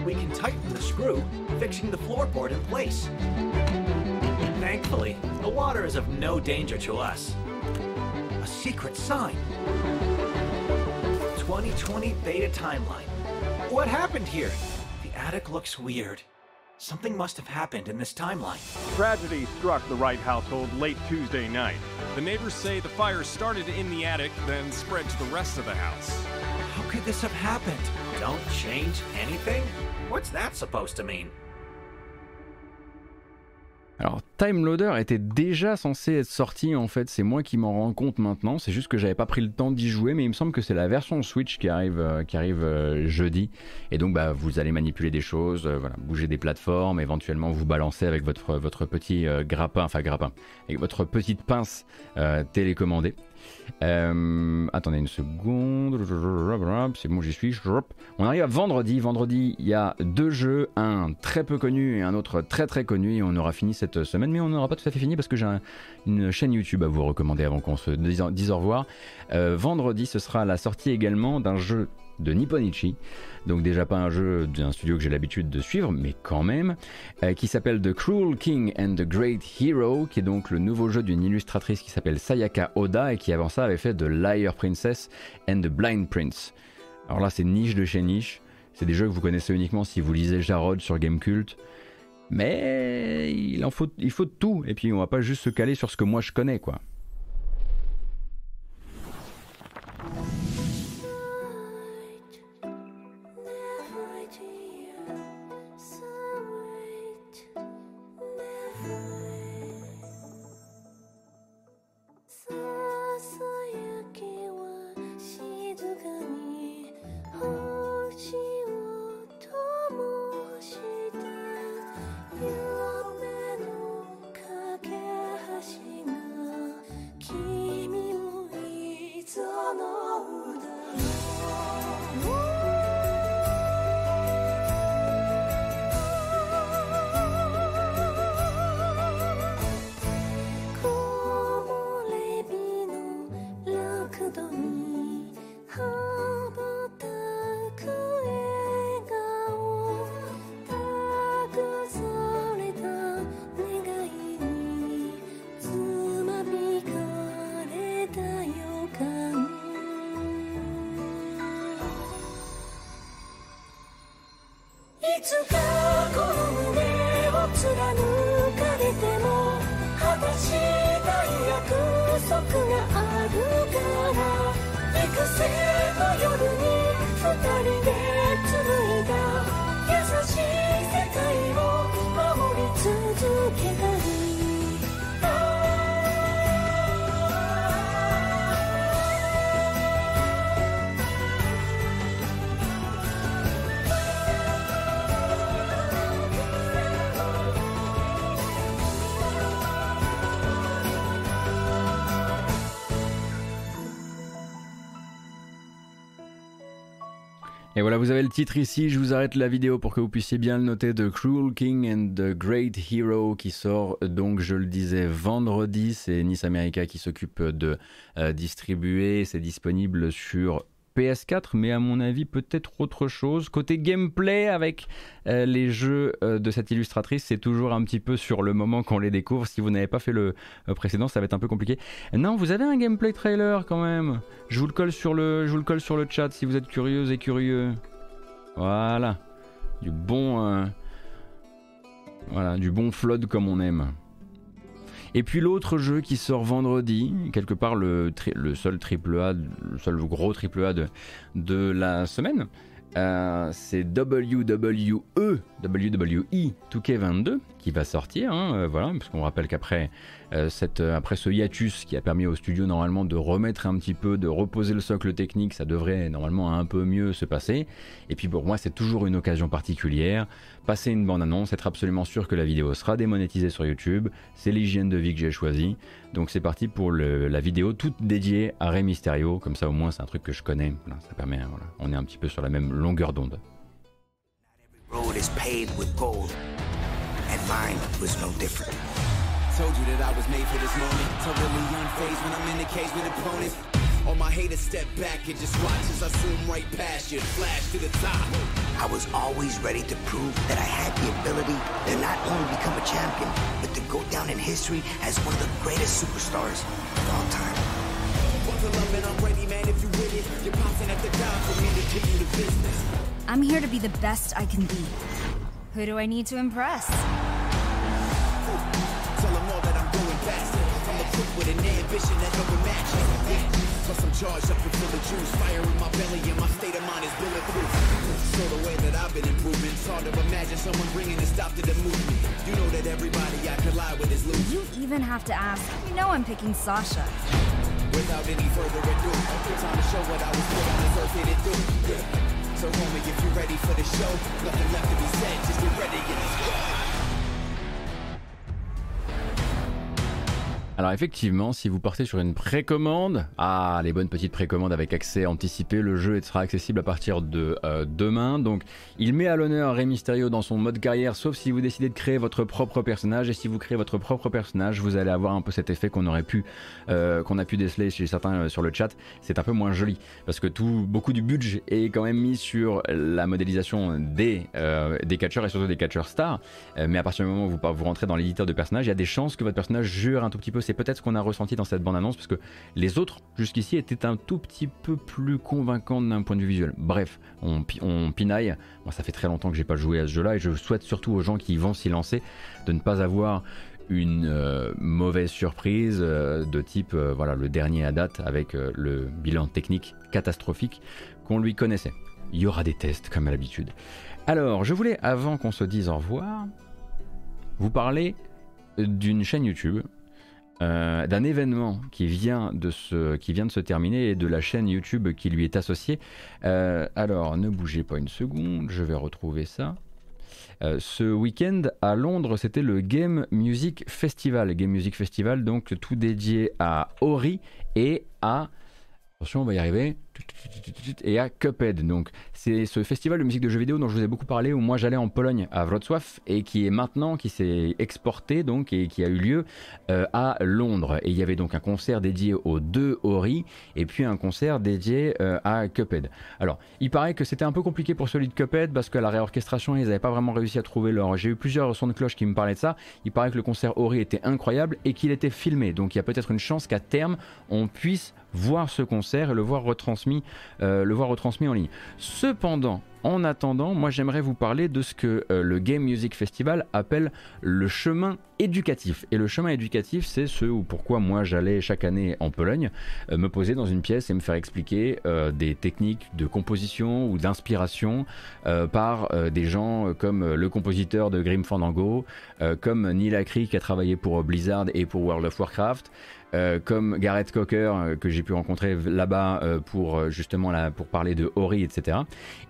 We can tighten the screw, fixing the floorboard in place. Thankfully, the water is of no danger to us. A secret sign. 2020 beta timeline. What happened here? The attic looks weird. Something must have happened in this timeline. Tragedy struck the Wright household late Tuesday night. The neighbors say the fire started in the attic, then spread to the rest of the house. How could this have happened? Don't change anything? What's that supposed to mean? Alors, Time Loader était déjà censé être sorti en fait, c'est moi qui m'en rends compte maintenant, c'est juste que j'avais pas pris le temps d'y jouer, mais il me semble que c'est la version Switch qui arrive, euh, qui arrive euh, jeudi, et donc bah, vous allez manipuler des choses, euh, bouger des plateformes, éventuellement vous balancer avec votre, votre petit grappin, enfin grappin, avec votre petite pince télécommandée. Euh, attendez une seconde. C'est bon, j'y suis. On arrive à vendredi. Vendredi, il y a deux jeux, un très peu connu et un autre très très connu. On aura fini cette semaine, mais on n'aura pas tout à fait fini parce que j'ai un- une chaîne YouTube à vous recommander avant qu'on se dise, dise au revoir. Euh, vendredi, ce sera la sortie également d'un jeu de Nipponichi. Donc déjà pas un jeu d'un studio que j'ai l'habitude de suivre, mais quand même, euh, qui s'appelle The Cruel King and the Great Hero, qui est donc le nouveau jeu d'une illustratrice qui s'appelle Sayaka Oda et qui avant ça avait fait The Liar Princess and the Blind Prince. Alors là c'est niche de chez niche, c'est des jeux que vous connaissez uniquement si vous lisez Jarod sur Gamecult. Mais il en faut, il faut de tout, et puis on va pas juste se caler sur ce que moi je connais quoi. Et voilà, vous avez le titre ici, je vous arrête la vidéo pour que vous puissiez bien le noter, The Cruel King and the Great Hero, qui sort donc, je le disais, vendredi. C'est Nice America qui s'occupe de euh, distribuer. C'est disponible sur PS4, mais à mon avis peut-être autre chose. Côté gameplay avec euh, les jeux euh, de cette illustratrice, c'est toujours un petit peu sur le moment qu'on les découvre. Si vous n'avez pas fait le euh, précédent, ça va être un peu compliqué. Non, vous avez un gameplay trailer quand même. Je vous le colle sur le, chat si vous êtes curieuse et curieux. Voilà, du bon, voilà, du bon flood comme on aime. Et puis l'autre jeu qui sort vendredi, quelque part le, le seul triple A, le seul gros triple A de, de la semaine, euh, c'est WWE WWE 2K22 qui va sortir, hein, euh, voilà, parce qu'on rappelle qu'après euh, après ce hiatus qui a permis au studio normalement de remettre un petit peu, de reposer le socle technique, ça devrait normalement un peu mieux se passer. Et puis pour moi, c'est toujours une occasion particulière. Passer une bande-annonce, être absolument sûr que la vidéo sera démonétisée sur YouTube, c'est l'hygiène de vie que j'ai choisi. Donc c'est parti pour la vidéo toute dédiée à Rey Mysterio, comme ça au moins c'est un truc que je connais, ça permet, voilà, on est un petit peu sur la même longueur d'onde. Told you that I was made for this moment. Totally unfazed when I'm in the cage with opponents. All my haters step back and just watch as I zoom right past you, flash to the top. I was always ready to prove that I had the ability to not only become a champion, but to go down in history as one of the greatest superstars of all time. Buckle up and I'm ready, man, if you with it. You're pouncing at the down for me to give you the business. I'm here to be the best I can be. Who do I need to impress? with an ambition that no one matches. Plus I'm charged up with full of juice, fire in my belly and my state of mind is bulletproof. So the way that I've been improving, it's hard to imagine someone bringing a stop to the movement. You know that everybody I collide with is. You even have to ask. You know I'm picking Sasha. Without any further ado, time to show what I was put on this earth here to do. So homie, if you're ready for the show, nothing left to be said, just get ready and let's go. Alors effectivement, si vous partez sur une précommande, ah les bonnes petites précommandes avec accès anticipé, le jeu sera accessible à partir de euh, demain. Donc il met à l'honneur Rey Mysterio dans son mode carrière, sauf si vous décidez de créer votre propre personnage. Et si vous créez votre propre personnage, vous allez avoir un peu cet effet qu'on aurait pu, euh, qu'on a pu déceler chez certains euh, sur le chat. C'est un peu moins joli parce que tout, beaucoup du budget est quand même mis sur la modélisation des catcheurs et surtout des catcheurs stars. mais à partir du moment où vous, vous rentrez dans l'éditeur de personnage, il y a des chances que votre personnage jure un tout petit peu peut-être ce qu'on a ressenti dans cette bande-annonce, parce que les autres, jusqu'ici, étaient un tout petit peu plus convaincants d'un point de vue visuel. Bref, on, on pinaille. Moi, ça fait très longtemps que j'ai pas joué à ce jeu-là, et je souhaite surtout aux gens qui vont s'y lancer de ne pas avoir une euh, mauvaise surprise euh, de type euh, voilà le dernier à date avec le bilan technique catastrophique qu'on lui connaissait. Il y aura des tests comme à l'habitude. Alors, je voulais avant qu'on se dise au revoir, vous parler d'une chaîne YouTube euh, d'un événement qui vient, de se, qui vient de se terminer et de la chaîne YouTube qui lui est associée. Euh, alors, ne bougez pas une seconde, je vais retrouver ça. Euh, ce week-end à Londres, c'était le Game Music Festival. Game Music Festival, donc tout dédié à Ori et à... Attention, on va y arriver et à Cuphead. Donc c'est ce festival de musique de jeux vidéo dont je vous ai beaucoup parlé où moi j'allais en Pologne à Wrocław et qui est maintenant qui s'est exporté donc et qui a eu lieu euh, à Londres et il y avait donc un concert dédié aux deux Ori et puis un concert dédié euh, à Cuphead. Alors il paraît que c'était un peu compliqué pour celui de Cuphead parce que la réorchestration ils n'avaient pas vraiment réussi à trouver leur. J'ai eu plusieurs sons de cloche qui me parlaient de ça. Il paraît que le concert Ori était incroyable et qu'il était filmé donc il y a peut-être une chance qu'à terme on puisse voir ce concert et le voir retransmis, euh, le voir retransmis en ligne. Cependant, en attendant, moi j'aimerais vous parler de ce que euh, le Game Music Festival appelle le chemin éducatif. Et le chemin éducatif, c'est ce ou pourquoi moi j'allais chaque année en Pologne euh, me poser dans une pièce et me faire expliquer des techniques de composition ou d'inspiration par des gens comme le compositeur de Grim Fandango, comme Neil Acri qui a travaillé pour Blizzard et pour World of Warcraft. Euh, comme Gareth Cocker euh, que j'ai pu rencontrer là-bas euh, pour justement pour parler de Ori, etc.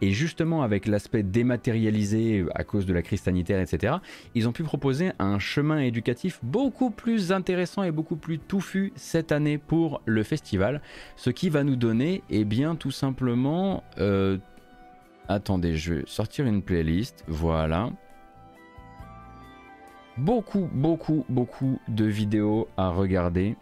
Et justement avec l'aspect dématérialisé à cause de la crise sanitaire, etc. Ils ont pu proposer un chemin éducatif beaucoup plus intéressant et beaucoup plus touffu cette année pour le festival, ce qui va nous donner, eh bien, tout simplement Attendez, je vais sortir une playlist. Voilà. Beaucoup, beaucoup, beaucoup de vidéos à regarder.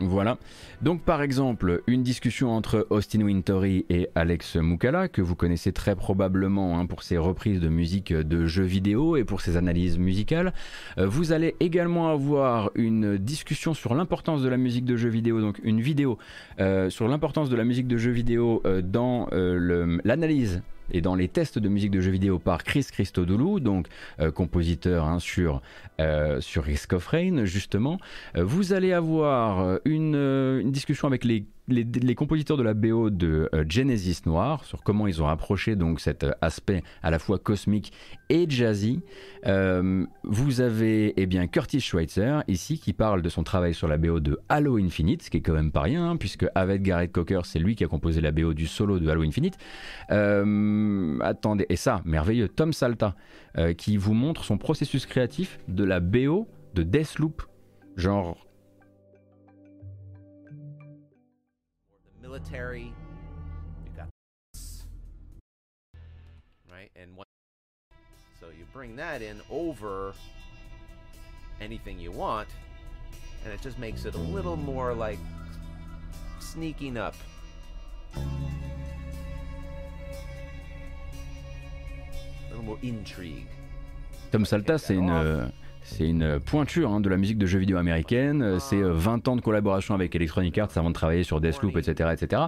Voilà. Donc par exemple, une discussion entre Austin Wintory et Alex Moukala, que vous connaissez très probablement hein, pour ses reprises de musique de jeux vidéo et pour ses analyses musicales. Euh, vous allez également avoir une discussion sur l'importance de la musique de jeux vidéo, donc une vidéo euh, sur l'importance de la musique de jeux vidéo euh, dans l'analyse et dans les tests de musique de jeux vidéo par Chris Christodoulou, donc euh, compositeur hein, sur, euh, sur Risk of Rain justement. Euh, vous allez avoir une discussion avec les les, compositeurs de la BO de euh, Genesis Noir sur comment ils ont approché donc cet euh, aspect à la fois cosmique et jazzy. Euh, vous avez eh bien Curtis Schweitzer ici qui parle de son travail sur la BO de Halo Infinite, ce qui est quand même pas rien hein, puisque avec Gareth Cocker c'est lui qui a composé la BO du solo de Halo Infinite. attendez et ça merveilleux Tom Salta qui vous montre son processus créatif de la BO de Deathloop genre military. You got this, right? And one, so you bring that in over anything you want, and it just makes it a little more like sneaking up. A little more intrigue. Tom Salta, c'est une, C'est une pointure hein, de la musique de jeux vidéo américaine. C'est 20 euh, ans de collaboration avec Electronic Arts avant de travailler sur Deathloop, etc., etc.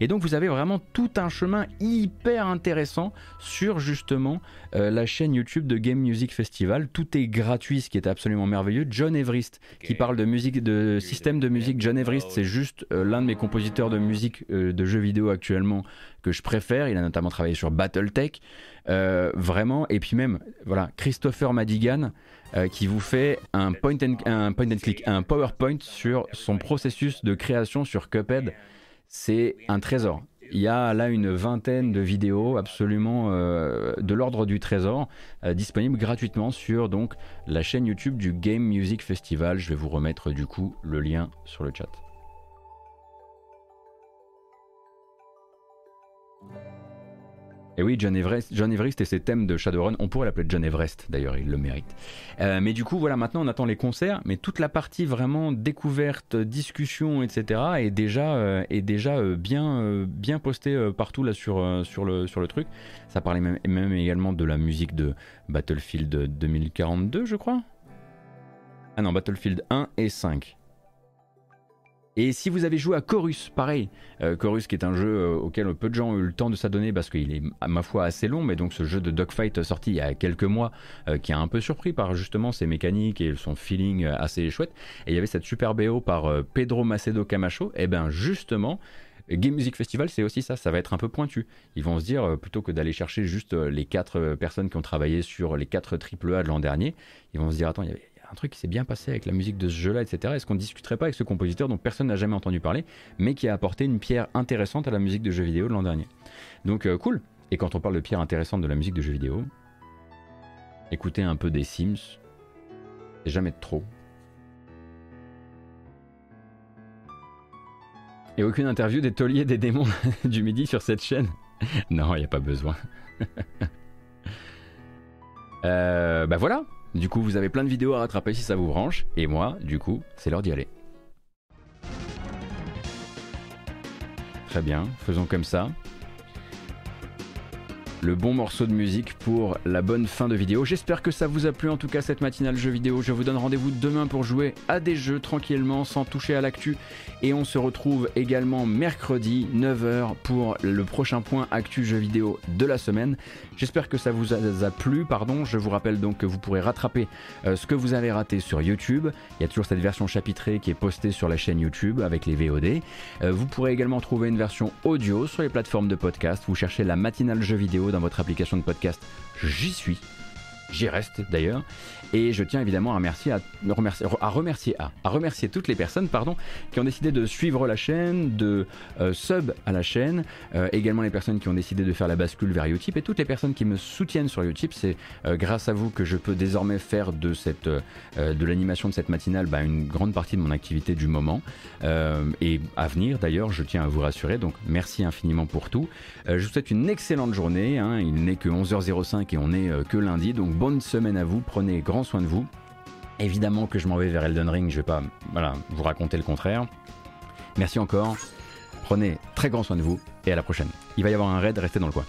Et donc vous avez vraiment tout un chemin hyper intéressant sur justement euh, la chaîne YouTube de Game Music Festival. Tout est gratuit, ce qui est absolument merveilleux. John Everest, qui parle de musique, de système de musique. John Everest, c'est juste euh, l'un de mes compositeurs de musique de jeux vidéo actuellement que je préfère. Il a notamment travaillé sur BattleTech. Vraiment, et puis même, voilà, Christopher Madigan. Euh, qui vous fait un point, and, click, un PowerPoint sur son processus de création sur Cuphead. C'est un trésor. Il y a là une vingtaine de vidéos absolument euh, de l'ordre du trésor euh, disponibles gratuitement sur donc la chaîne YouTube du Game Music Festival. Je vais vous remettre du coup le lien sur le chat. Et oui, John Everest, John Everest et ses thèmes de Shadowrun, on pourrait l'appeler John Everest d'ailleurs, il le mérite. Euh, mais du coup, voilà, maintenant on attend les concerts, mais toute la partie vraiment découverte, discussion, etc. est déjà, euh, est déjà euh, bien, bien postée partout là sur, sur, le, sur le truc. Ça parlait même, même également de la musique de Battlefield 2042, je crois. Ah non, Battlefield 1 et 5. Et si vous avez joué à Chorus, pareil, euh, Chorus qui est un jeu euh, auquel peu de gens ont eu le temps de s'adonner parce qu'il est à ma foi assez long, mais donc ce jeu de dogfight sorti il y a quelques mois euh, qui a un peu surpris par justement ses mécaniques et son feeling assez chouette. Et il y avait cette super BO par Pedro Macedo Camacho, et bien justement, Game Music Festival, c'est aussi ça, ça va être un peu pointu. Ils vont se dire, plutôt que d'aller chercher juste les quatre personnes qui ont travaillé sur les quatre AAA de l'an dernier, ils vont se dire, attends, il y avait un truc qui s'est bien passé avec la musique de ce jeu-là, etc. Est-ce qu'on discuterait pas avec ce compositeur dont personne n'a jamais entendu parler, mais qui a apporté une pierre intéressante à la musique de jeux vidéo de l'an dernier? Donc euh, cool. Et quand on parle de pierre intéressante de la musique de jeux vidéo, écoutez un peu des Sims, et jamais de trop. Et aucune interview des tauliers des démons du midi sur cette chaîne? Non, il n'y a pas besoin. euh, bah voilà, du coup, vous avez plein de vidéos à rattraper si ça vous branche. Et moi, du coup, c'est l'heure d'y aller. Très bien, faisons comme ça le bon morceau de musique pour la bonne fin de vidéo. J'espère que ça vous a plu en tout cas cette matinale jeu vidéo. Je vous donne rendez-vous demain pour jouer à des jeux tranquillement sans toucher à l'actu. Et on se retrouve également mercredi 9h pour le prochain point actu jeu vidéo de la semaine. J'espère que ça vous a, plu. Pardon, je vous rappelle donc que vous pourrez rattraper euh, ce que vous avez raté sur YouTube. Il y a toujours cette version chapitrée qui est postée sur la chaîne YouTube avec les VOD. Euh, vous pourrez également trouver une version audio sur les plateformes de podcast. Vous cherchez la matinale jeu vidéo dans votre application de podcast, j'y suis. J'y reste d'ailleurs. Et je tiens évidemment à remercier, à, remercier, à, remercier, toutes les personnes pardon, qui ont décidé de suivre la chaîne, de euh, sub à la chaîne, euh, également les personnes qui ont décidé de faire la bascule vers Utip et toutes les personnes qui me soutiennent sur Utip. C'est euh, grâce à vous que je peux désormais faire de, cette, de l'animation de cette matinale bah, une grande partie de mon activité du moment. et à venir d'ailleurs, je tiens à vous rassurer. Donc merci infiniment pour tout. je vous souhaite une excellente journée. Hein. il n'est que 11h05 et on n'est que lundi. Donc bonne semaine à vous. Prenez grand soin de vous. Évidemment que je m'en vais vers Elden Ring, je vais pas voilà, vous raconter le contraire. Merci encore, prenez très grand soin de vous et à la prochaine. Il va y avoir un raid, restez dans le coin.